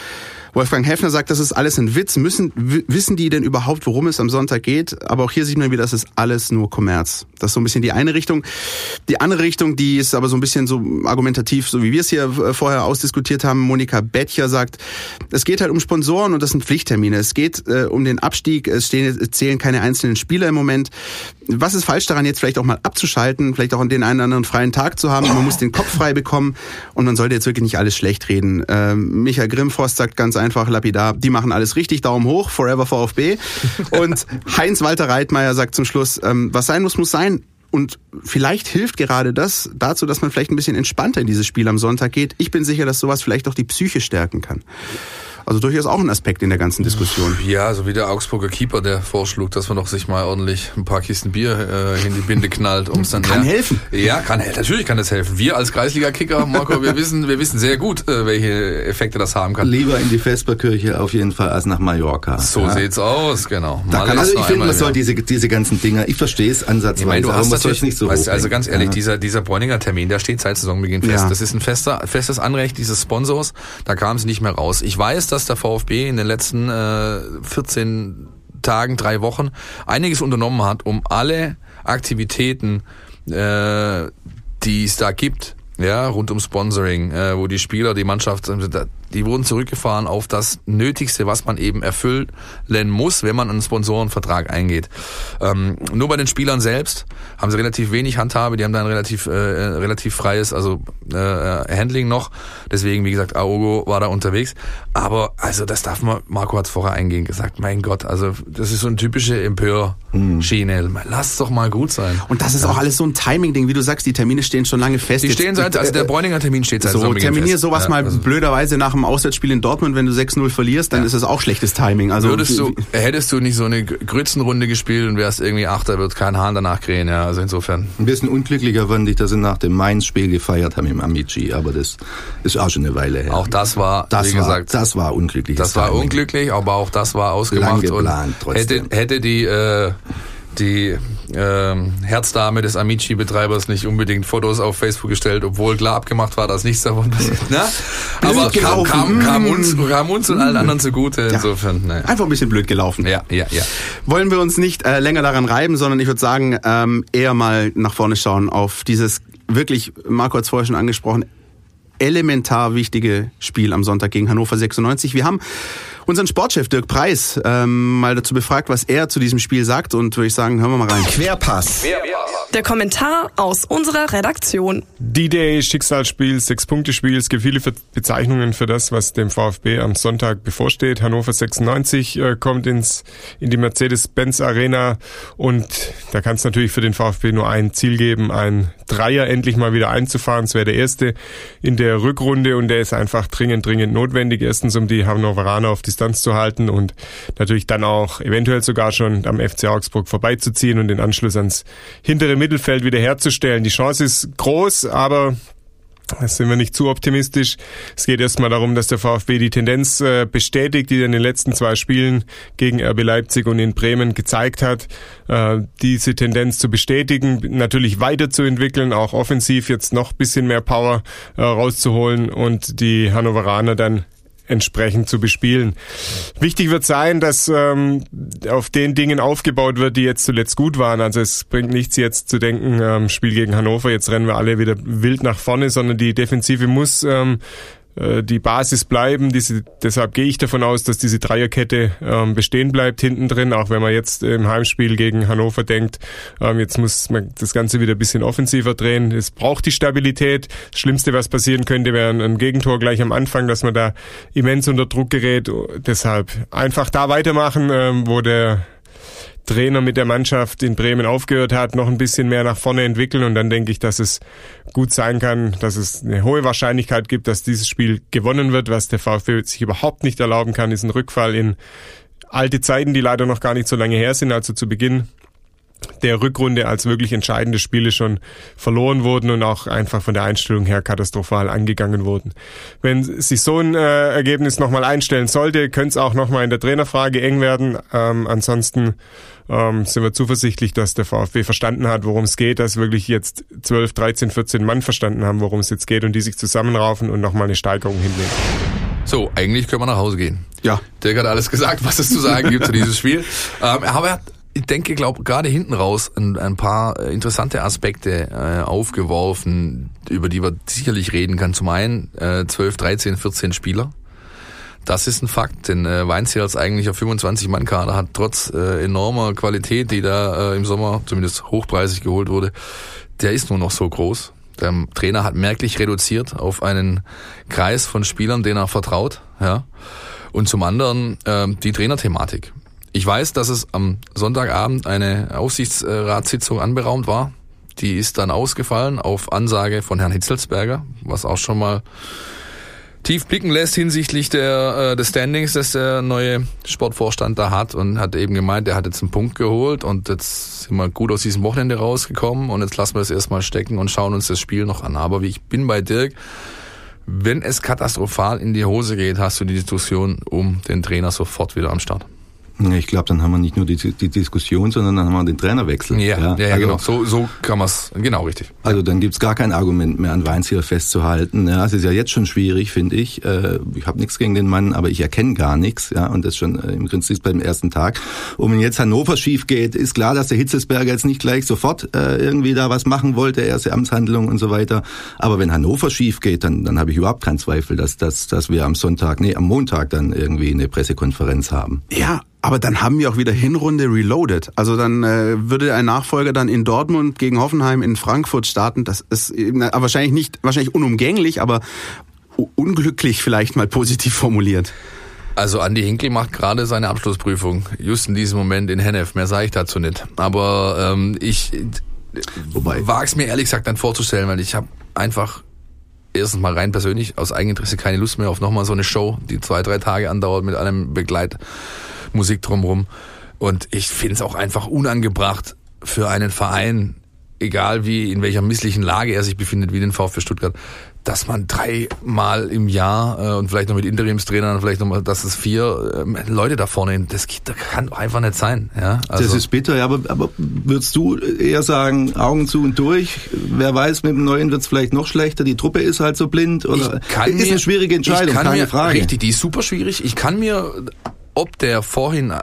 B: Wolfgang Heffner sagt, das ist alles ein Witz. Müssen, wissen die denn überhaupt, worum es am Sonntag geht? Aber auch hier sieht man wieder, das ist alles nur Kommerz. Das ist so ein bisschen die eine Richtung. Die andere Richtung, die ist aber so ein bisschen so argumentativ, so wie wir es hier äh, vorher ausdiskutiert haben. Monika Bettcher sagt, es geht halt um Sponsoren und das sind Pflichttermine. Es geht äh, um den Abstieg. Es stehen, zählen keine einzelnen Spieler im Moment. Was ist falsch daran, jetzt vielleicht auch mal abzuschalten, vielleicht auch den einen oder anderen freien Tag zu haben? Man muss den Kopf frei bekommen und man sollte jetzt wirklich nicht alles schlecht reden. Ähm, Michael Grimmforst sagt ganz einfach lapidar, die machen alles richtig, Daumen hoch, forever VfB. Und Heinz-Walter Reitmeier sagt zum Schluss, ähm, was sein muss, muss sein. Und vielleicht hilft gerade das dazu, dass man vielleicht ein bisschen entspannter in dieses Spiel am Sonntag geht. Ich bin sicher, dass sowas vielleicht auch die Psyche stärken kann. Also durchaus auch ein Aspekt in der ganzen Diskussion.
C: Ja, so wie der Augsburger Keeper, der vorschlug, dass man doch sich mal ordentlich ein paar Kisten Bier äh, in die Binde knallt, um's dann
B: Kann
C: ja,
B: helfen.
C: Ja, kann helfen. Natürlich kann das helfen. Wir als Kreisliga-Kicker, Marco, wir wissen, wir wissen sehr gut, äh, welche Effekte das haben kann.
D: Lieber in die Vesperkirche auf jeden Fall als nach Mallorca.
C: So
D: ja.
C: sieht's aus, genau. Mal
D: Also
C: ist
D: ich finde, man soll diese, diese ganzen Dinger, ich verstehe es ansatzweise,
C: Ich meine, du
D: aber
C: hast natürlich,
D: es nicht so
C: weißt, du, also ganz ehrlich,
D: Ja.
C: dieser, dieser Bräuninger Termin, der steht seit Saisonbeginn fest.
B: Ja.
C: Das ist ein fester, festes Anrecht dieses Sponsors. Da kam es nicht mehr raus. Ich weiß, dass der VfB in den letzten äh, 14 Tagen, drei Wochen einiges unternommen hat, um alle Aktivitäten, äh, die es da gibt, ja, rund um Sponsoring, äh, wo die Spieler, die Mannschaft, äh, die wurden zurückgefahren auf das Nötigste, was man eben erfüllen muss, wenn man einen Sponsorenvertrag eingeht. Ähm, nur bei den Spielern selbst haben sie relativ wenig Handhabe, die haben da ein relativ, äh, relativ freies, also äh, Handling noch. Deswegen, wie gesagt, Aogo war da unterwegs. Aber also das darf man, Marco hat es vorher eingehend gesagt, mein Gott, also das ist so eine typische Empör-Schiene. Lass doch mal gut sein.
B: Und das ist auch alles so ein Timing-Ding, wie du sagst, die Termine stehen schon lange fest.
C: Die stehen seit, also der Bräuninger Termin steht seit
B: So, terminier sowas
C: Ja,
B: mal
C: also-
B: blöderweise nach dem Auswärtsspiel in Dortmund, wenn du 6-0 verlierst, dann ist das auch schlechtes Timing. Also
C: Würdest du, hättest du nicht so eine Grützenrunde gespielt und wärst irgendwie Achter, wird kein Hahn danach krähen, ja, also insofern.
D: Ein bisschen unglücklicher fand ich, dass sie nach dem Mainz-Spiel gefeiert haben im Amici, aber das ist auch schon eine Weile her.
C: Auch das war,
D: das
C: wie
D: war,
C: gesagt,
D: das war unglücklich.
C: das war unglücklich, aber auch das war ausgemacht
D: Lang
C: und
D: geplant,
C: hätte, hätte die, äh, die ähm, Herzdame des Amici-Betreibers nicht unbedingt Fotos auf Facebook gestellt, obwohl klar abgemacht war, dass nichts davon passiert. Na? Aber kam, kam, kam,
B: Mm.
C: uns, kam uns und allen anderen zugute, insofern. Ne.
B: Einfach ein bisschen blöd gelaufen.
C: Ja, ja, ja.
B: Wollen wir uns nicht äh, länger daran reiben, sondern ich würde sagen, ähm, eher mal nach vorne schauen auf dieses wirklich, Marco hat es vorher schon angesprochen, elementar wichtige Spiel am Sonntag gegen Hannover 96. Wir haben unseren Sportchef Dirk Preis ähm, mal dazu befragt, was er zu diesem Spiel sagt und würde ich sagen, hören wir mal rein.
E: Querpass.
A: Der Kommentar aus unserer Redaktion.
F: D-Day, Schicksalsspiel, Sechs-Punkte-Spiel. Es gibt viele Bezeichnungen für das, was dem VfB am Sonntag bevorsteht. Hannover 96 äh, kommt ins, in die Mercedes-Benz Arena und da kann es natürlich für den VfB nur ein Ziel geben, ein Dreier endlich mal wieder einzufahren. Es wäre der erste in der Rückrunde und der ist einfach dringend, dringend notwendig. Erstens, um die Hannoveraner auf die Distanz zu halten und natürlich dann auch eventuell sogar schon am FC Augsburg vorbeizuziehen und den Anschluss ans hintere Mittelfeld wiederherzustellen. Die Chance ist groß, aber das sind wir nicht zu optimistisch. Es geht erstmal darum, dass der VfB die Tendenz äh, bestätigt, die er in den letzten zwei Spielen gegen RB Leipzig und in Bremen gezeigt hat. Äh, diese Tendenz zu bestätigen, natürlich weiterzuentwickeln, auch offensiv jetzt noch bisschen mehr Power äh, rauszuholen und die Hannoveraner dann entsprechend zu bespielen. Wichtig wird sein, dass ähm, auf den Dingen aufgebaut wird, die jetzt zuletzt gut waren. Also es bringt nichts jetzt zu denken, ähm, Spiel gegen Hannover, jetzt rennen wir alle wieder wild nach vorne, sondern die Defensive muss ähm, äh, die Basis bleiben. Diese, deshalb gehe ich davon aus, dass diese Dreierkette ähm, bestehen bleibt hinten drin, auch wenn man jetzt im Heimspiel gegen Hannover denkt, ähm, jetzt muss man das Ganze wieder ein bisschen offensiver drehen. Es braucht die Stabilität. Das Schlimmste, was passieren könnte, wäre ein Gegentor gleich am Anfang, dass man da immens unter Druck gerät. Deshalb einfach da weitermachen, ähm, wo der Trainer mit der Mannschaft in Bremen aufgehört hat, noch ein bisschen mehr nach vorne entwickeln und dann denke ich, dass es gut sein kann, dass es eine hohe Wahrscheinlichkeit gibt, dass dieses Spiel gewonnen wird. Was der VfB sich überhaupt nicht erlauben kann, ist ein Rückfall in alte Zeiten, die leider noch gar nicht so lange her sind, also zu Beginn der Rückrunde als wirklich entscheidende Spiele schon verloren wurden und auch einfach von der Einstellung her katastrophal angegangen wurden. Wenn sich so ein äh, Ergebnis nochmal einstellen sollte, könnte es auch nochmal in der Trainerfrage eng werden. Ähm, ansonsten ähm, sind wir zuversichtlich, dass der VfB verstanden hat, worum es geht, dass wirklich jetzt 12, 13, 14 Mann verstanden haben, worum es jetzt geht und die sich zusammenraufen und nochmal eine Steigerung hinlegen.
C: So, eigentlich können wir nach Hause gehen.
B: Ja.
C: Dirk hat alles gesagt, was es zu sagen gibt zu dieses Spiel. Ähm, aber er hat ich denke, glaube gerade hinten raus ein, ein paar äh, interessante Aspekte äh, aufgeworfen, über die wir sicherlich reden kann. Zum einen äh, 12, 13, 14 Spieler. Das ist ein Fakt, denn äh, Weinziel als eigentlicher 25-Mann-Kader hat trotz äh, enormer Qualität, die da äh, im Sommer zumindest hochpreisig geholt wurde, der ist nur noch so groß. Der Trainer hat merklich reduziert auf einen Kreis von Spielern, denen er vertraut. Ja. Und zum anderen äh, die Trainerthematik. Ich weiß, dass es am Sonntagabend eine Aufsichtsratssitzung anberaumt war. Die ist dann ausgefallen auf Ansage von Herrn Hitzelsberger, was auch schon mal tief blicken lässt hinsichtlich der, äh, des Standings, das der neue Sportvorstand da hat und hat eben gemeint, er hat jetzt einen Punkt geholt und jetzt sind wir gut aus diesem Wochenende rausgekommen und jetzt lassen wir es erstmal stecken und schauen uns das Spiel noch an. Aber wie ich bin bei Dirk, wenn es katastrophal in die Hose geht, hast du die Diskussion um den Trainer sofort wieder am Start.
D: Ich glaube, dann haben wir nicht nur die, die, Diskussion, sondern dann haben wir den Trainerwechsel.
C: Ja, ja, ja, also, genau. So, so kann man es, genau richtig.
D: Also dann gibt's gar kein Argument mehr an Weinziel festzuhalten. Ja, es ist ja jetzt schon schwierig, finde ich. Äh, ich habe nichts gegen den Mann, aber ich erkenne gar nichts. Ja, und das schon äh, im Prinzip beim ersten Tag. Und wenn jetzt Hannover schief geht, ist klar, dass der Hitzelsberger jetzt nicht gleich sofort äh, irgendwie da was machen wollte, erste Amtshandlung und so weiter. Aber wenn Hannover schief geht, dann, dann habe ich überhaupt keinen Zweifel, dass, dass, dass wir am Sonntag, nee, am Montag dann irgendwie eine Pressekonferenz haben.
B: Ja, aber dann haben wir auch wieder Hinrunde reloaded. Also dann äh, würde ein Nachfolger dann in Dortmund gegen Hoffenheim in Frankfurt starten. Das ist na, wahrscheinlich nicht, wahrscheinlich unumgänglich, aber unglücklich vielleicht mal positiv formuliert.
C: Also Andi Hinkel macht gerade seine Abschlussprüfung, just in diesem Moment in Hennef. Mehr sage ich dazu nicht. Aber ähm, ich wage es mir ehrlich gesagt dann vorzustellen, weil ich habe einfach erstens mal rein persönlich aus Eigeninteresse keine Lust mehr auf nochmal so eine Show, die zwei, drei Tage andauert mit einem Begleit. Musik drumherum. Und ich finde es auch einfach unangebracht für einen Verein, egal wie, in welcher misslichen Lage er sich befindet, wie den VfB Stuttgart, dass man dreimal im Jahr äh, und vielleicht noch mit Interimstrainern, vielleicht nochmal, dass es vier äh, Leute da vorne, das, das kann doch einfach nicht sein. Ja?
D: Also, das ist bitter, ja, aber, aber würdest du eher sagen, Augen zu und durch? Wer weiß, mit dem Neuen wird es vielleicht noch schlechter, die Truppe ist halt so blind oder
C: ich kann
D: ist
C: mir,
D: eine schwierige Entscheidung, keine
C: mir,
D: Frage.
C: Richtig, die ist super schwierig. Ich kann mir ob der vorhin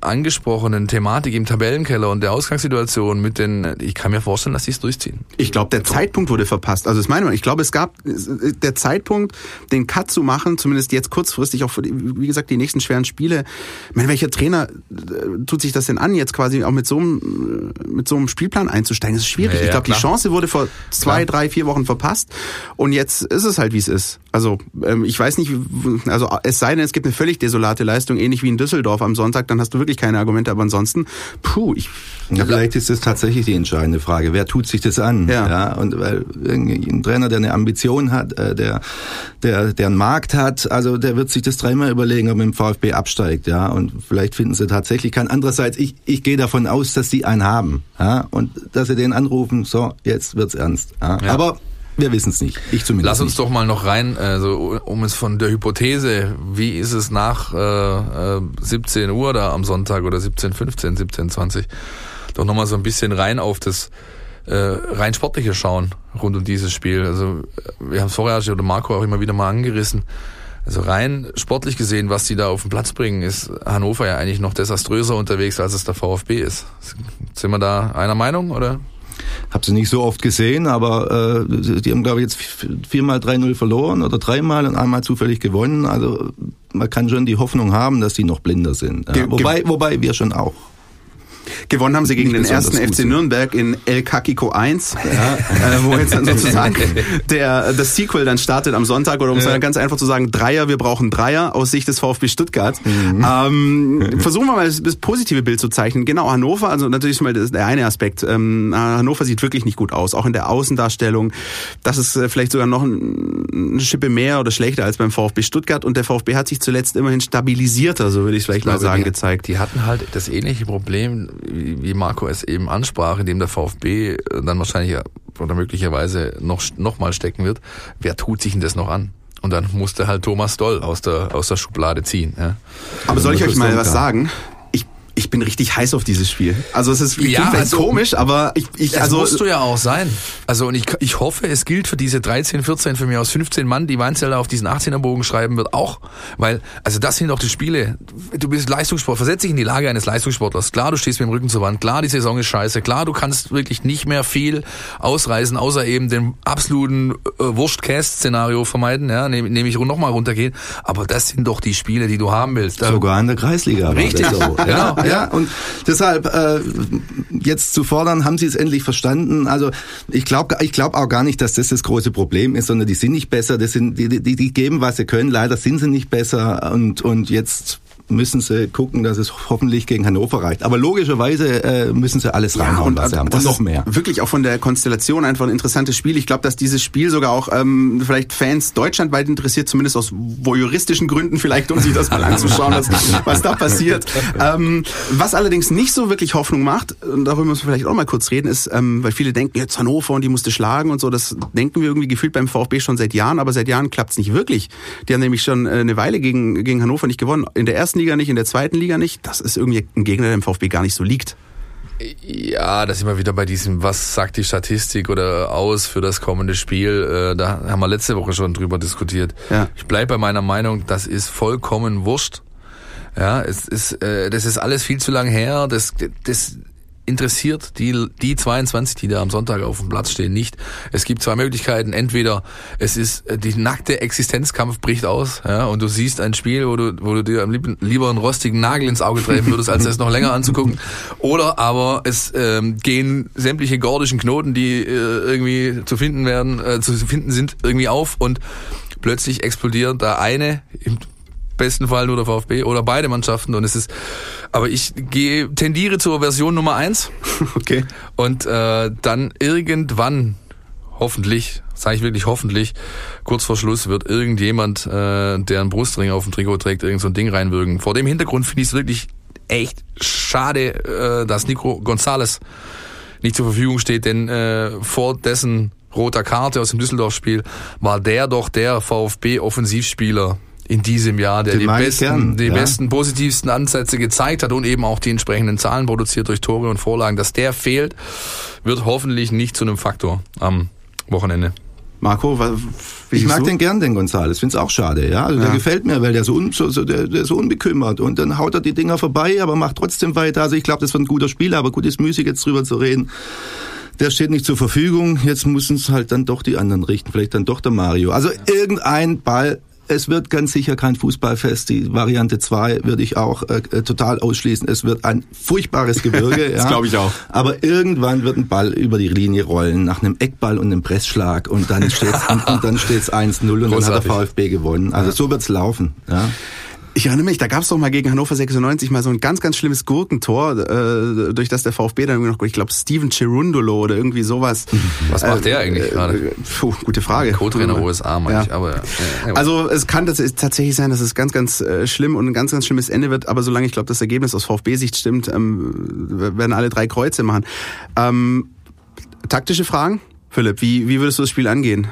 C: angesprochenen Thematik im Tabellenkeller und der Ausgangssituation mit den, ich kann mir vorstellen, dass sie es durchziehen.
B: Ich glaube, der Zeitpunkt wurde verpasst. Also das meine ich. Ich glaube, es gab der Zeitpunkt, den Cut zu machen, zumindest jetzt kurzfristig, auch für die, wie gesagt, die nächsten schweren Spiele. Ich meine, welcher Trainer äh, tut sich das denn an, jetzt quasi auch mit so einem, mit so einem Spielplan einzusteigen? Das ist schwierig. Ja, ich glaube, die Chance wurde vor zwei, klar. drei, vier Wochen verpasst und jetzt ist es halt, wie es ist. Also ähm, ich weiß nicht, also es sei denn, es gibt eine völlig desolate Leistung, ähnlich wie in Düsseldorf am Sonntag, dann hast du wirklich wirklich keine Argumente, aber ansonsten, puh, ich
D: ja, vielleicht ist das tatsächlich die entscheidende Frage. Wer tut sich das an?
B: Ja.
D: ja und weil ein Trainer, der eine Ambition hat, äh, der, der, der einen Markt hat, also der wird sich das dreimal überlegen, ob er dem VfB absteigt, ja. Und vielleicht finden sie tatsächlich keinen. Andererseits, ich, ich gehe davon aus, dass sie einen haben, ja. Und dass sie den anrufen, so, jetzt wird's ernst. Ja.
C: Ja.
D: Aber wir wissen es nicht. Ich zumindest
C: Lass uns
D: nicht.
C: doch mal noch rein, also um es von der Hypothese, wie ist es nach äh, äh, 17 Uhr da am Sonntag oder 17, 15, 17, 20, doch nochmal so ein bisschen rein auf das äh, rein sportliche schauen rund um dieses Spiel. Also wir haben es vorher oder Marco auch immer wieder mal angerissen. Also rein sportlich gesehen, was die da auf den Platz bringen, ist Hannover ja eigentlich noch desaströser unterwegs, als es der VfB ist. Sind wir da einer Meinung oder?
D: Hab sie nicht so oft gesehen, aber äh, die haben, glaube ich, jetzt viermal 3-0 verloren oder dreimal und einmal zufällig gewonnen. Also man kann schon die Hoffnung haben, dass die noch blinder sind. Ja. Wobei, wobei wir schon auch.
B: Gewonnen haben sie gegen
D: Nicht
B: den ersten
D: gut
B: FC
D: sind.
B: Nürnberg in El Kakiko 1, ja, äh, wo jetzt dann sozusagen der, das Sequel dann startet am Sonntag oder um es dann ganz einfach zu sagen, Dreier, wir brauchen Dreier aus Sicht des VfB Stuttgart.
D: Mhm.
B: Ähm, versuchen wir mal das, das positive Bild zu zeichnen. Genau, Hannover, also natürlich ist mal der eine Aspekt. Ähm, Hannover sieht wirklich nicht gut aus, auch in der Außendarstellung. Das ist äh, vielleicht sogar noch ein, eine Schippe mehr oder schlechter als beim VfB Stuttgart und der VfB hat sich zuletzt immerhin stabilisierter, so würde ich vielleicht mal
C: glaube,
B: sagen,
C: die,
B: gezeigt.
C: Die hatten halt das ähnliche Problem, wie Marco es eben ansprach, in dem der VfB dann wahrscheinlich oder möglicherweise noch, noch mal stecken wird. Wer tut sich denn das noch an? Und dann musste halt Thomas Doll aus der, aus der Schublade ziehen. Ja.
B: Aber soll ich euch mal was sagen? Ich, bin richtig heiß auf dieses Spiel. Also es ist
C: Ja, also-
B: komisch, aber ich, ich
C: Das
B: also
C: musst du ja auch sein. Also und ich, ich hoffe, es gilt für diese 13, 14, für mich aus 15 Mann, die Weinzeller auf diesen 18er Bogen schreiben wird, auch. Weil, also das sind doch die Spiele. Du bist Leistungssport, versetz dich in die Lage eines Leistungssportlers. Klar, du stehst mit dem Rücken zur Wand. Klar, die Saison ist scheiße. Klar, du kannst wirklich nicht mehr viel ausreißen, außer eben den absoluten äh, Wurst-Cast-Szenario vermeiden, ja, nehm- nämlich nochmal runtergehen. Aber das sind doch die Spiele, die du haben willst.
D: Sogar in der Kreisliga
C: Richtig.
D: so. Ja,
C: Genau,
D: ja. Und deshalb äh, jetzt zu fordern, haben sie es endlich verstanden. Also ich glaube ich glaub auch gar nicht, dass das das große Problem ist, sondern die sind nicht besser. Das sind die, die, die geben, was sie können. Leider sind sie nicht besser und und jetzt müssen sie gucken, dass es hoffentlich gegen Hannover reicht. Aber logischerweise äh, müssen sie alles reinhauen, was sie haben.
B: das
D: Und noch mehr.
B: Wirklich auch von der Konstellation einfach ein interessantes Spiel. Ich glaube, dass dieses Spiel sogar auch ähm, vielleicht Fans deutschlandweit interessiert, zumindest aus voyeuristischen Gründen vielleicht, um sich das mal anzuschauen, was, was da passiert. Ähm, was allerdings nicht so wirklich Hoffnung macht, und darüber müssen wir vielleicht auch mal kurz reden, ist, ähm, weil viele denken, jetzt Hannover und die musste schlagen und so, das denken wir irgendwie gefühlt beim VfB schon seit Jahren, aber seit Jahren klappt's nicht wirklich. Die haben nämlich schon äh, eine Weile gegen, gegen Hannover nicht gewonnen. In der ersten Liga nicht, in der zweiten Liga nicht. Das ist irgendwie ein Gegner, der im VfB gar nicht so liegt.
C: Ja, da sind wir wieder bei diesem, was sagt die Statistik oder aus für das kommende Spiel. Äh, Da haben wir letzte Woche schon drüber diskutiert.
B: Ja.
C: Ich bleibe bei meiner Meinung, das ist vollkommen wurscht. Ja, es ist, äh, das ist alles viel zu lang her. Das, das interessiert die, die 22, die da am Sonntag auf dem Platz stehen, nicht. Es gibt zwei Möglichkeiten. Entweder es ist, äh, die nackte Existenzkampf bricht aus, ja, und du siehst ein Spiel, wo du, wo du dir am liebsten lieber einen rostigen Nagel ins Auge treiben würdest, als es noch länger anzugucken. Oder aber es ähm, gehen sämtliche gordischen Knoten, die äh, irgendwie zu finden werden, äh, zu finden sind, irgendwie auf und plötzlich explodiert da eine, besten Fall nur der VfB oder beide Mannschaften und es ist, aber ich gehe, tendiere zur Version Nummer eins
B: Okay.
C: und äh, dann irgendwann, hoffentlich, sage ich wirklich hoffentlich, kurz vor Schluss wird irgendjemand, äh, der einen Brustring auf dem Trikot trägt, irgend so ein Ding reinwürgen. Vor dem Hintergrund finde ich es wirklich echt schade, äh, dass Nico González nicht zur Verfügung steht, denn äh, vor dessen roter Karte aus dem Düsseldorf-Spiel war der doch der VfB-Offensivspieler in diesem Jahr, der
D: Den
C: die besten,
D: gern,
C: die
D: ja.
C: besten positivsten Ansätze gezeigt hat und eben auch die entsprechenden Zahlen produziert durch Tore und Vorlagen. Dass der fehlt, wird hoffentlich nicht zu einem Faktor am Wochenende.
B: Marco, was,
D: Ich mag
B: du?
D: den gern, den Gonzales. Find's auch schade, ja. Also der
B: Ja.
D: gefällt mir, weil der so, un, so, so der, der ist so unbekümmert und dann haut er die Dinger vorbei, aber macht trotzdem weiter. Also ich glaube, das wird ein guter Spieler, aber gut, ist müßig jetzt drüber zu reden. Der steht nicht zur Verfügung. Jetzt müssen es halt dann doch die anderen richten. Vielleicht dann doch der Mario. Also irgendein Ball. Es wird ganz sicher kein Fußballfest. Die Variante 2 würde ich auch äh, äh, total ausschließen. Es wird ein furchtbares Gebirge.
B: Das
D: ja.
B: glaub ich auch.
D: Aber irgendwann wird ein Ball über die Linie rollen, nach einem Eckball und einem Pressschlag und dann steht's und, und dann steht's 1-0 und dann hat der. VfB gewonnen. Also so wird's laufen. Ja.
B: Ich erinnere mich, da gab es doch mal gegen Hannover 96 mal so ein ganz, ganz schlimmes Gurkentor, äh, durch das der VfB dann irgendwie noch, ich glaube, Steven Cherundolo oder irgendwie sowas.
C: Was macht der eigentlich
B: äh,
C: gerade?
B: Puh, gute Frage.
C: Co-Trainer USA, meine
B: Ja.
C: ich. Aber, ja, ja.
B: Also es kann tats- tatsächlich sein, dass es ganz, ganz äh, schlimm und ein ganz, ganz schlimmes Ende wird. Aber solange ich glaube, das Ergebnis aus VfB-Sicht stimmt, ähm, werden alle drei Kreuze machen. Ähm, taktische Fragen? Philipp, wie, wie würdest du das Spiel angehen?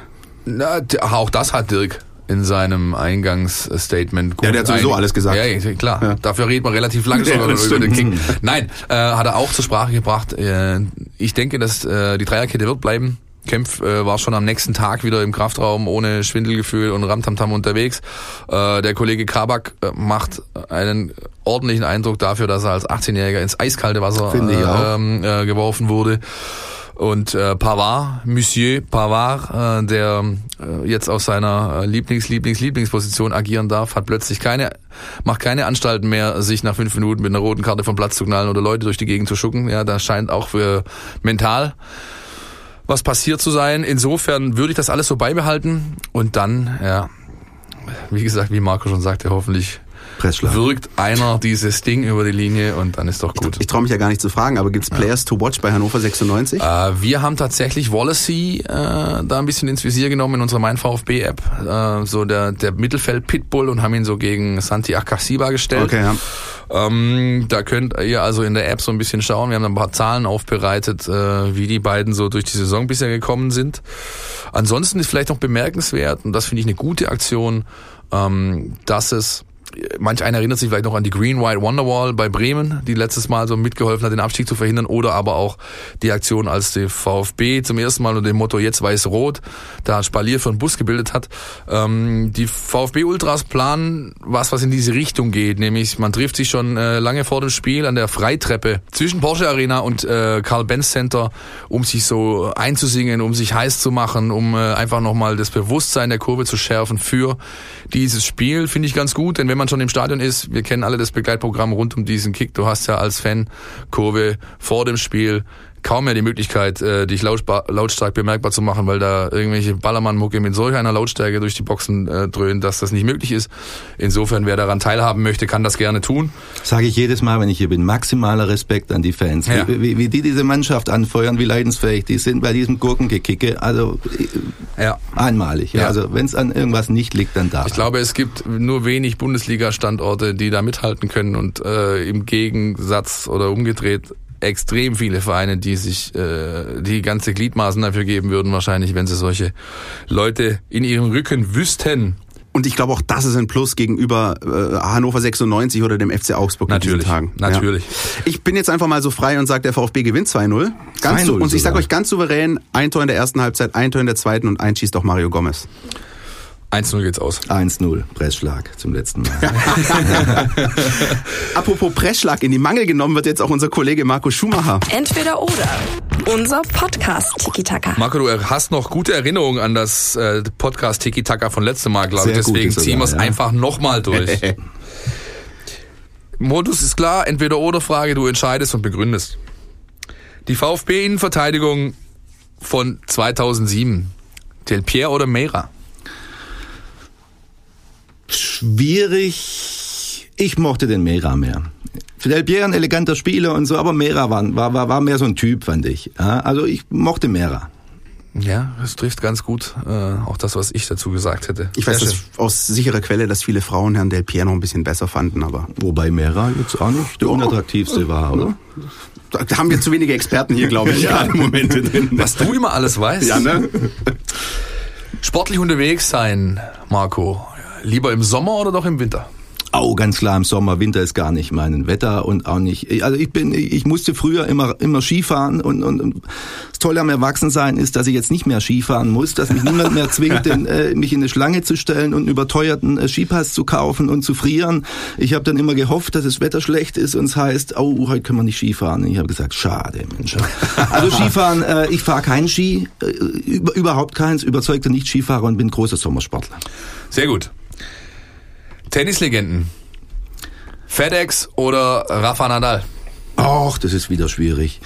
C: Na, auch das hat Dirk in seinem Eingangsstatement gut
B: Ja, der hat sowieso alles gesagt.
C: Ja, ja klar.
B: Ja.
C: Dafür redet man relativ lange
B: Ja,
C: über den. Kick. Nein, äh, hat er auch zur Sprache gebracht. Äh, ich denke, dass äh, die Dreierkette wird bleiben. Kempf äh, war schon am nächsten Tag wieder im Kraftraum ohne Schwindelgefühl und Ramtamtam unterwegs. Äh, der Kollege Kabak äh, macht einen ordentlichen Eindruck dafür, dass er als 18-Jähriger ins eiskalte Wasser
D: auch.
C: ähm, äh, geworfen wurde. Und äh, Pavard, Monsieur Pavard, äh, der äh, jetzt auf seiner äh, Lieblings, Lieblings, Lieblingsposition agieren darf, hat plötzlich keine, macht keine Anstalten mehr, sich nach fünf Minuten mit einer roten Karte vom Platz zu knallen oder Leute durch die Gegend zu schucken. Ja, da scheint auch für mental was passiert zu sein. Insofern würde ich das alles so beibehalten und dann, ja, wie gesagt, wie Marco schon sagte, hoffentlich
D: Pressschlag.
C: wirkt einer dieses Ding über die Linie und dann ist doch gut.
B: Ich traue mich ja gar nicht zu fragen, aber gibt's Players to watch bei Hannover 96?
C: Äh, wir haben tatsächlich Wallacey äh, da ein bisschen ins Visier genommen in unserer Mein VfB App, äh, so der der Mittelfeld Pitbull und haben ihn so gegen Santi Akasiba gestellt.
B: Okay, ja.
C: Ähm, da könnt ihr also in der App so ein bisschen schauen. Wir haben ein paar Zahlen aufbereitet, äh, wie die beiden so durch die Saison bisher gekommen sind. Ansonsten ist vielleicht noch bemerkenswert, und das finde ich eine gute Aktion, ähm, dass es Manch einer erinnert sich vielleicht noch an die Green White Wonderwall bei Bremen, die letztes Mal so mitgeholfen hat, den Abstieg zu verhindern, oder aber auch die Aktion, als der VfB zum ersten Mal unter dem Motto Jetzt weiß-rot da Spalier für einen Bus gebildet hat. Ähm, die VfB-Ultras planen was, was in diese Richtung geht, nämlich man trifft sich schon äh, lange vor dem Spiel an der Freitreppe zwischen Porsche Arena und äh, Karl-Benz Center, um sich so einzusingen, um sich heiß zu machen, um äh, einfach nochmal das Bewusstsein der Kurve zu schärfen für dieses Spiel. Finde ich ganz gut, denn wenn man schon im Stadion ist, wir kennen alle das Begleitprogramm rund um diesen Kick, du hast ja als Fan Kurve vor dem Spiel kaum mehr die Möglichkeit, äh, dich lautspa- lautstark bemerkbar zu machen, weil da irgendwelche Ballermann-Mucke mit solch einer Lautstärke durch die Boxen äh, dröhnen, dass das nicht möglich ist. Insofern, wer daran teilhaben möchte, kann das gerne tun.
D: Sage ich jedes Mal, wenn ich hier bin. Maximaler Respekt an die Fans.
C: Ja.
D: Wie, wie, wie die diese Mannschaft anfeuern, wie leidensfähig die sind bei diesem Gurkengekicke. Also äh,
C: Ja.
D: einmalig. Ja. Also wenn es an irgendwas nicht liegt, dann da.
C: Ich glaube, es gibt nur wenig Bundesliga-Standorte, die da mithalten können und äh, im Gegensatz oder umgedreht extrem viele Vereine, die sich äh, die ganze Gliedmaßen dafür geben würden, wahrscheinlich, wenn sie solche Leute in ihrem Rücken wüssten.
B: Und ich glaube auch, das ist ein Plus gegenüber äh, Hannover 96 oder dem FC Augsburg
C: Natürlich,
B: in diesen Tagen.
C: natürlich.
B: Ja. Ich bin jetzt einfach mal so frei und sage, der VfB gewinnt 2-0. Ganz
D: 2-0
B: so, und ich sage euch ganz souverän, ein Tor in der ersten Halbzeit, ein Tor in der zweiten und ein schießt auch Mario Gomez.
C: 1-0 geht's aus.
D: 1-0, Pressschlag zum letzten Mal.
B: Apropos Pressschlag, in die Mangel genommen wird jetzt auch unser Kollege Marco Schumacher.
A: Entweder oder. Unser Podcast Tiki Taka.
C: Marco, du hast noch gute Erinnerungen an das äh, Podcast Tiki Taka von letztem Mal, glaube ich. Deswegen
D: sogar,
C: ziehen wir es
D: ja.
C: einfach nochmal durch. Modus ist klar, entweder oder Frage, du entscheidest und begründest. Die VfB-Innenverteidigung von 2007. Del Pierre oder Meira?
D: Schwierig. Ich mochte den Mera mehr. Fidel Pierre ein eleganter Spieler und so, aber Mera war, war, war, war mehr so ein Typ, fand ich. Ja, also ich mochte Mera.
C: Ja, das trifft ganz gut. Äh, auch das, was ich dazu gesagt hätte.
B: Ich weiß aus sicherer Quelle, dass viele Frauen Herrn Del Pierre noch ein bisschen besser fanden, aber
D: Wobei Mera jetzt auch nicht der unattraktivste war, oder?
B: da haben wir zu wenige Experten hier, glaube ich, gerade im Moment drin.
C: Was du immer alles weißt.
B: Ja, ne?
C: Sportlich unterwegs sein, Marco. Lieber im Sommer oder doch im Winter?
D: Oh, ganz klar im Sommer, Winter ist gar nicht mein Wetter und auch nicht. Also ich bin, ich musste früher immer immer Skifahren und, und, und das Tolle am Erwachsensein ist, dass ich jetzt nicht mehr Skifahren muss, dass mich niemand mehr zwingt, den, äh, mich in eine Schlange zu stellen und einen überteuerten äh, Skipass zu kaufen und zu frieren. Ich habe dann immer gehofft, dass das Wetter schlecht ist und es heißt, oh, heute können wir nicht Skifahren. Ich habe gesagt, schade, Mensch. Also Skifahren, äh, ich fahre keinen Ski, äh, über, überhaupt keins, überzeugter Nicht-Skifahrer und bin großer Sommersportler.
C: Sehr gut. Tennislegenden. FedEx oder Rafa Nadal?
D: Ach, das ist wieder schwierig.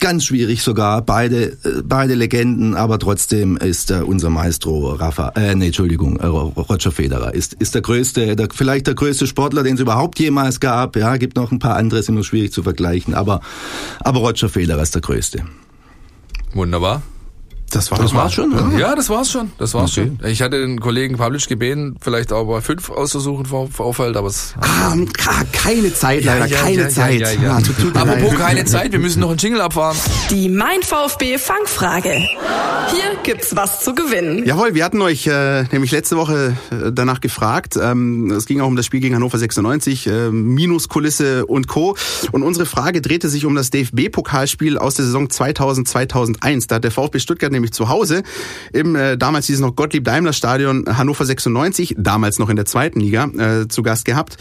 D: ganz schwierig sogar. Beide, äh, beide Legenden, aber trotzdem ist äh, unser Maestro Rafa, äh, nee, Entschuldigung, äh, Roger Federer ist, ist der größte, der, vielleicht der größte Sportler, den es überhaupt jemals gab. Ja, gibt noch ein paar andere, ist immer schwierig zu vergleichen, aber, aber Roger Federer ist der größte.
C: Wunderbar.
B: Das war
D: Das war's schon,
C: Ja, ja das war's schon. Das war's schon. Ich hatte den Kollegen Pavlic gebeten, vielleicht auch bei fünf auszusuchen vor Vorfeld, aber es.
B: Ah, keine Zeit, leider,
C: Ja, ja,
B: keine
C: ja,
B: Zeit.
C: Ja, ja, ja.
B: Ah, tut, tut mir
C: Apropos
B: leid.
C: keine Zeit, wir müssen noch einen Jingle abfahren.
A: Die Mein VfB Fangfrage. Hier gibt's was zu gewinnen.
B: Jawohl, wir hatten euch äh, nämlich letzte Woche äh, danach gefragt. Ähm, es ging auch um das Spiel gegen Hannover 96, äh, Minuskulisse und Co. Und unsere Frage drehte sich um das DFB-Pokalspiel aus der Saison 2000-2001. Da hat der VfB Stuttgart nämlich zu Hause im äh, damals hieß es noch Gottlieb-Daimler-Stadion Hannover 96, damals noch in der zweiten Liga, äh, zu Gast gehabt.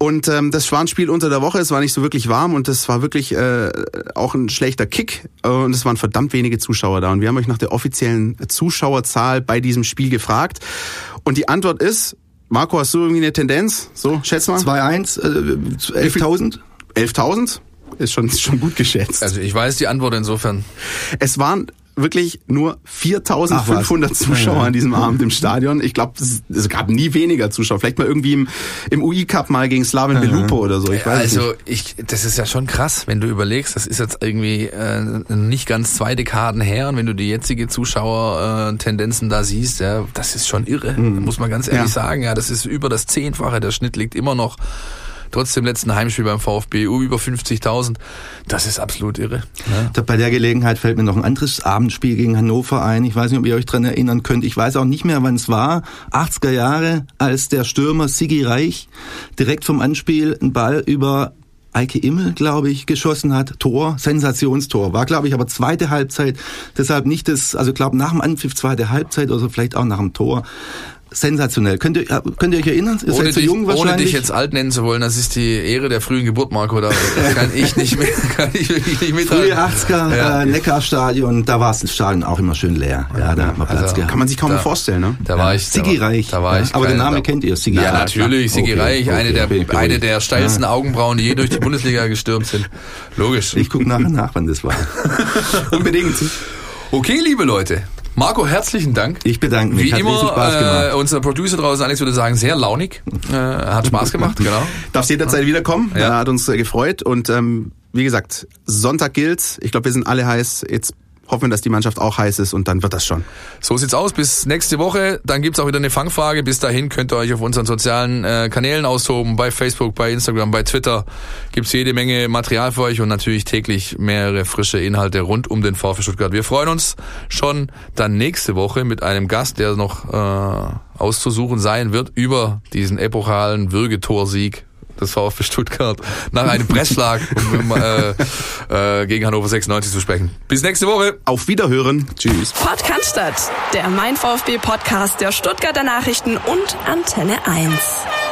B: Und ähm, das war ein Spiel unter der Woche, es war nicht so wirklich warm und es war wirklich äh, auch ein schlechter Kick äh, und es waren verdammt wenige Zuschauer da. Und wir haben euch nach der offiziellen Zuschauerzahl bei diesem Spiel gefragt. Und die Antwort ist, Marco, hast du irgendwie eine Tendenz? So, schätz mal.
D: 2-1, äh, 11.000?
B: 11.000? Ist schon, ist schon gut geschätzt.
C: Also ich weiß die Antwort insofern.
B: Es waren wirklich nur
D: Ach
B: 4.500
D: was.
B: Zuschauer an diesem Abend im Stadion. Ich glaube, es, es gab nie weniger Zuschauer. Vielleicht mal irgendwie im, im UI-Cup mal gegen Slaven Belupo oder so. Ich weiß
C: also
B: nicht.
C: ich, das ist ja schon krass, wenn du überlegst, das ist jetzt irgendwie äh, nicht ganz zwei Dekaden her und wenn du die jetzige Zuschauertendenzen da siehst, ja, das ist schon irre, muss man ganz ehrlich
B: Ja.
C: sagen. Ja, das ist über das Zehnfache. Der Schnitt liegt immer noch trotz dem letzten Heimspiel beim VfB über 50.000. Das ist absolut irre. Ja.
D: Da- Bei der Gelegenheit fällt mir noch ein anderes Abendspiel gegen Hannover ein. Ich weiß nicht, ob ihr euch dran erinnern könnt. Ich weiß auch nicht mehr, wann es war. 80er Jahre, als der Stürmer Sigi Reich direkt vom Anspiel einen Ball über Eike Immel, glaube ich, geschossen hat. Tor, Sensationstor. War, glaube ich, aber zweite Halbzeit. Deshalb nicht das, also glaube nach dem Anpfiff zweite Halbzeit oder vielleicht auch nach dem Tor. Sensationell. Könnt ihr, könnt ihr euch erinnern? Ihr
C: Ohne
D: seid so
C: dich,
D: jung
C: ohne dich jetzt alt nennen zu wollen, das ist die Ehre der frühen Geburt, Marco. Da kann ich nicht mehr, kann ich wirklich nicht mithalten.
D: Frühe 80er,
C: Ja.
D: äh, Neckarstadion, da war das Stadion auch immer schön leer. Ja, da hat man Platz
C: Also,
D: gehabt.
B: Kann man sich kaum
C: Da-
B: vorstellen, ne?
C: Da war ich.
D: Sigi
C: da war,
D: Reich.
C: Da war
D: Ja,
C: ich
D: aber den Namen kennt ihr, Sigi
C: Ja,
D: Reich.
C: natürlich, Sigi
D: Okay,
C: Reich, eine
D: okay,
C: der,
D: ich beruhigt.
C: eine der steilsten Augenbrauen, die je durch die Bundesliga gestürmt sind. Logisch.
D: Ich gucke nachher nach, wann das war.
B: Unbedingt.
C: Okay, liebe Leute. Marco, herzlichen Dank.
D: Ich bedanke mich.
C: Wie
D: Hat
C: immer,
D: Spaß
C: äh,
D: gemacht.
C: unser Producer draußen, Alex würde sagen, sehr launig. Äh, hat Spaß gemacht, genau.
B: Darfst jederzeit wiederkommen.
C: Ja.
B: Hat uns äh, gefreut. Und ähm, wie gesagt, Sonntag gilt. Ich glaube, wir sind alle heiß. Jetzt hoffen dass die Mannschaft auch heiß ist und dann wird das schon.
C: So sieht's aus. Bis nächste Woche. Dann gibt's auch wieder eine Fangfrage. Bis dahin könnt ihr euch auf unseren sozialen äh, Kanälen austoben. Bei Facebook, bei Instagram, bei Twitter gibt's jede Menge Material für euch und natürlich täglich mehrere frische Inhalte rund um den VfB Stuttgart. Wir freuen uns schon dann nächste Woche mit einem Gast, der noch äh, auszusuchen sein wird über diesen epochalen Würgetorsieg des VfB Stuttgart nach einem Pressschlag um, äh, äh, gegen Hannover 96 zu sprechen. Bis nächste Woche.
B: Auf Wiederhören. Tschüss.
A: Podcast, der Mein VfB Podcast der Stuttgarter Nachrichten und Antenne 1.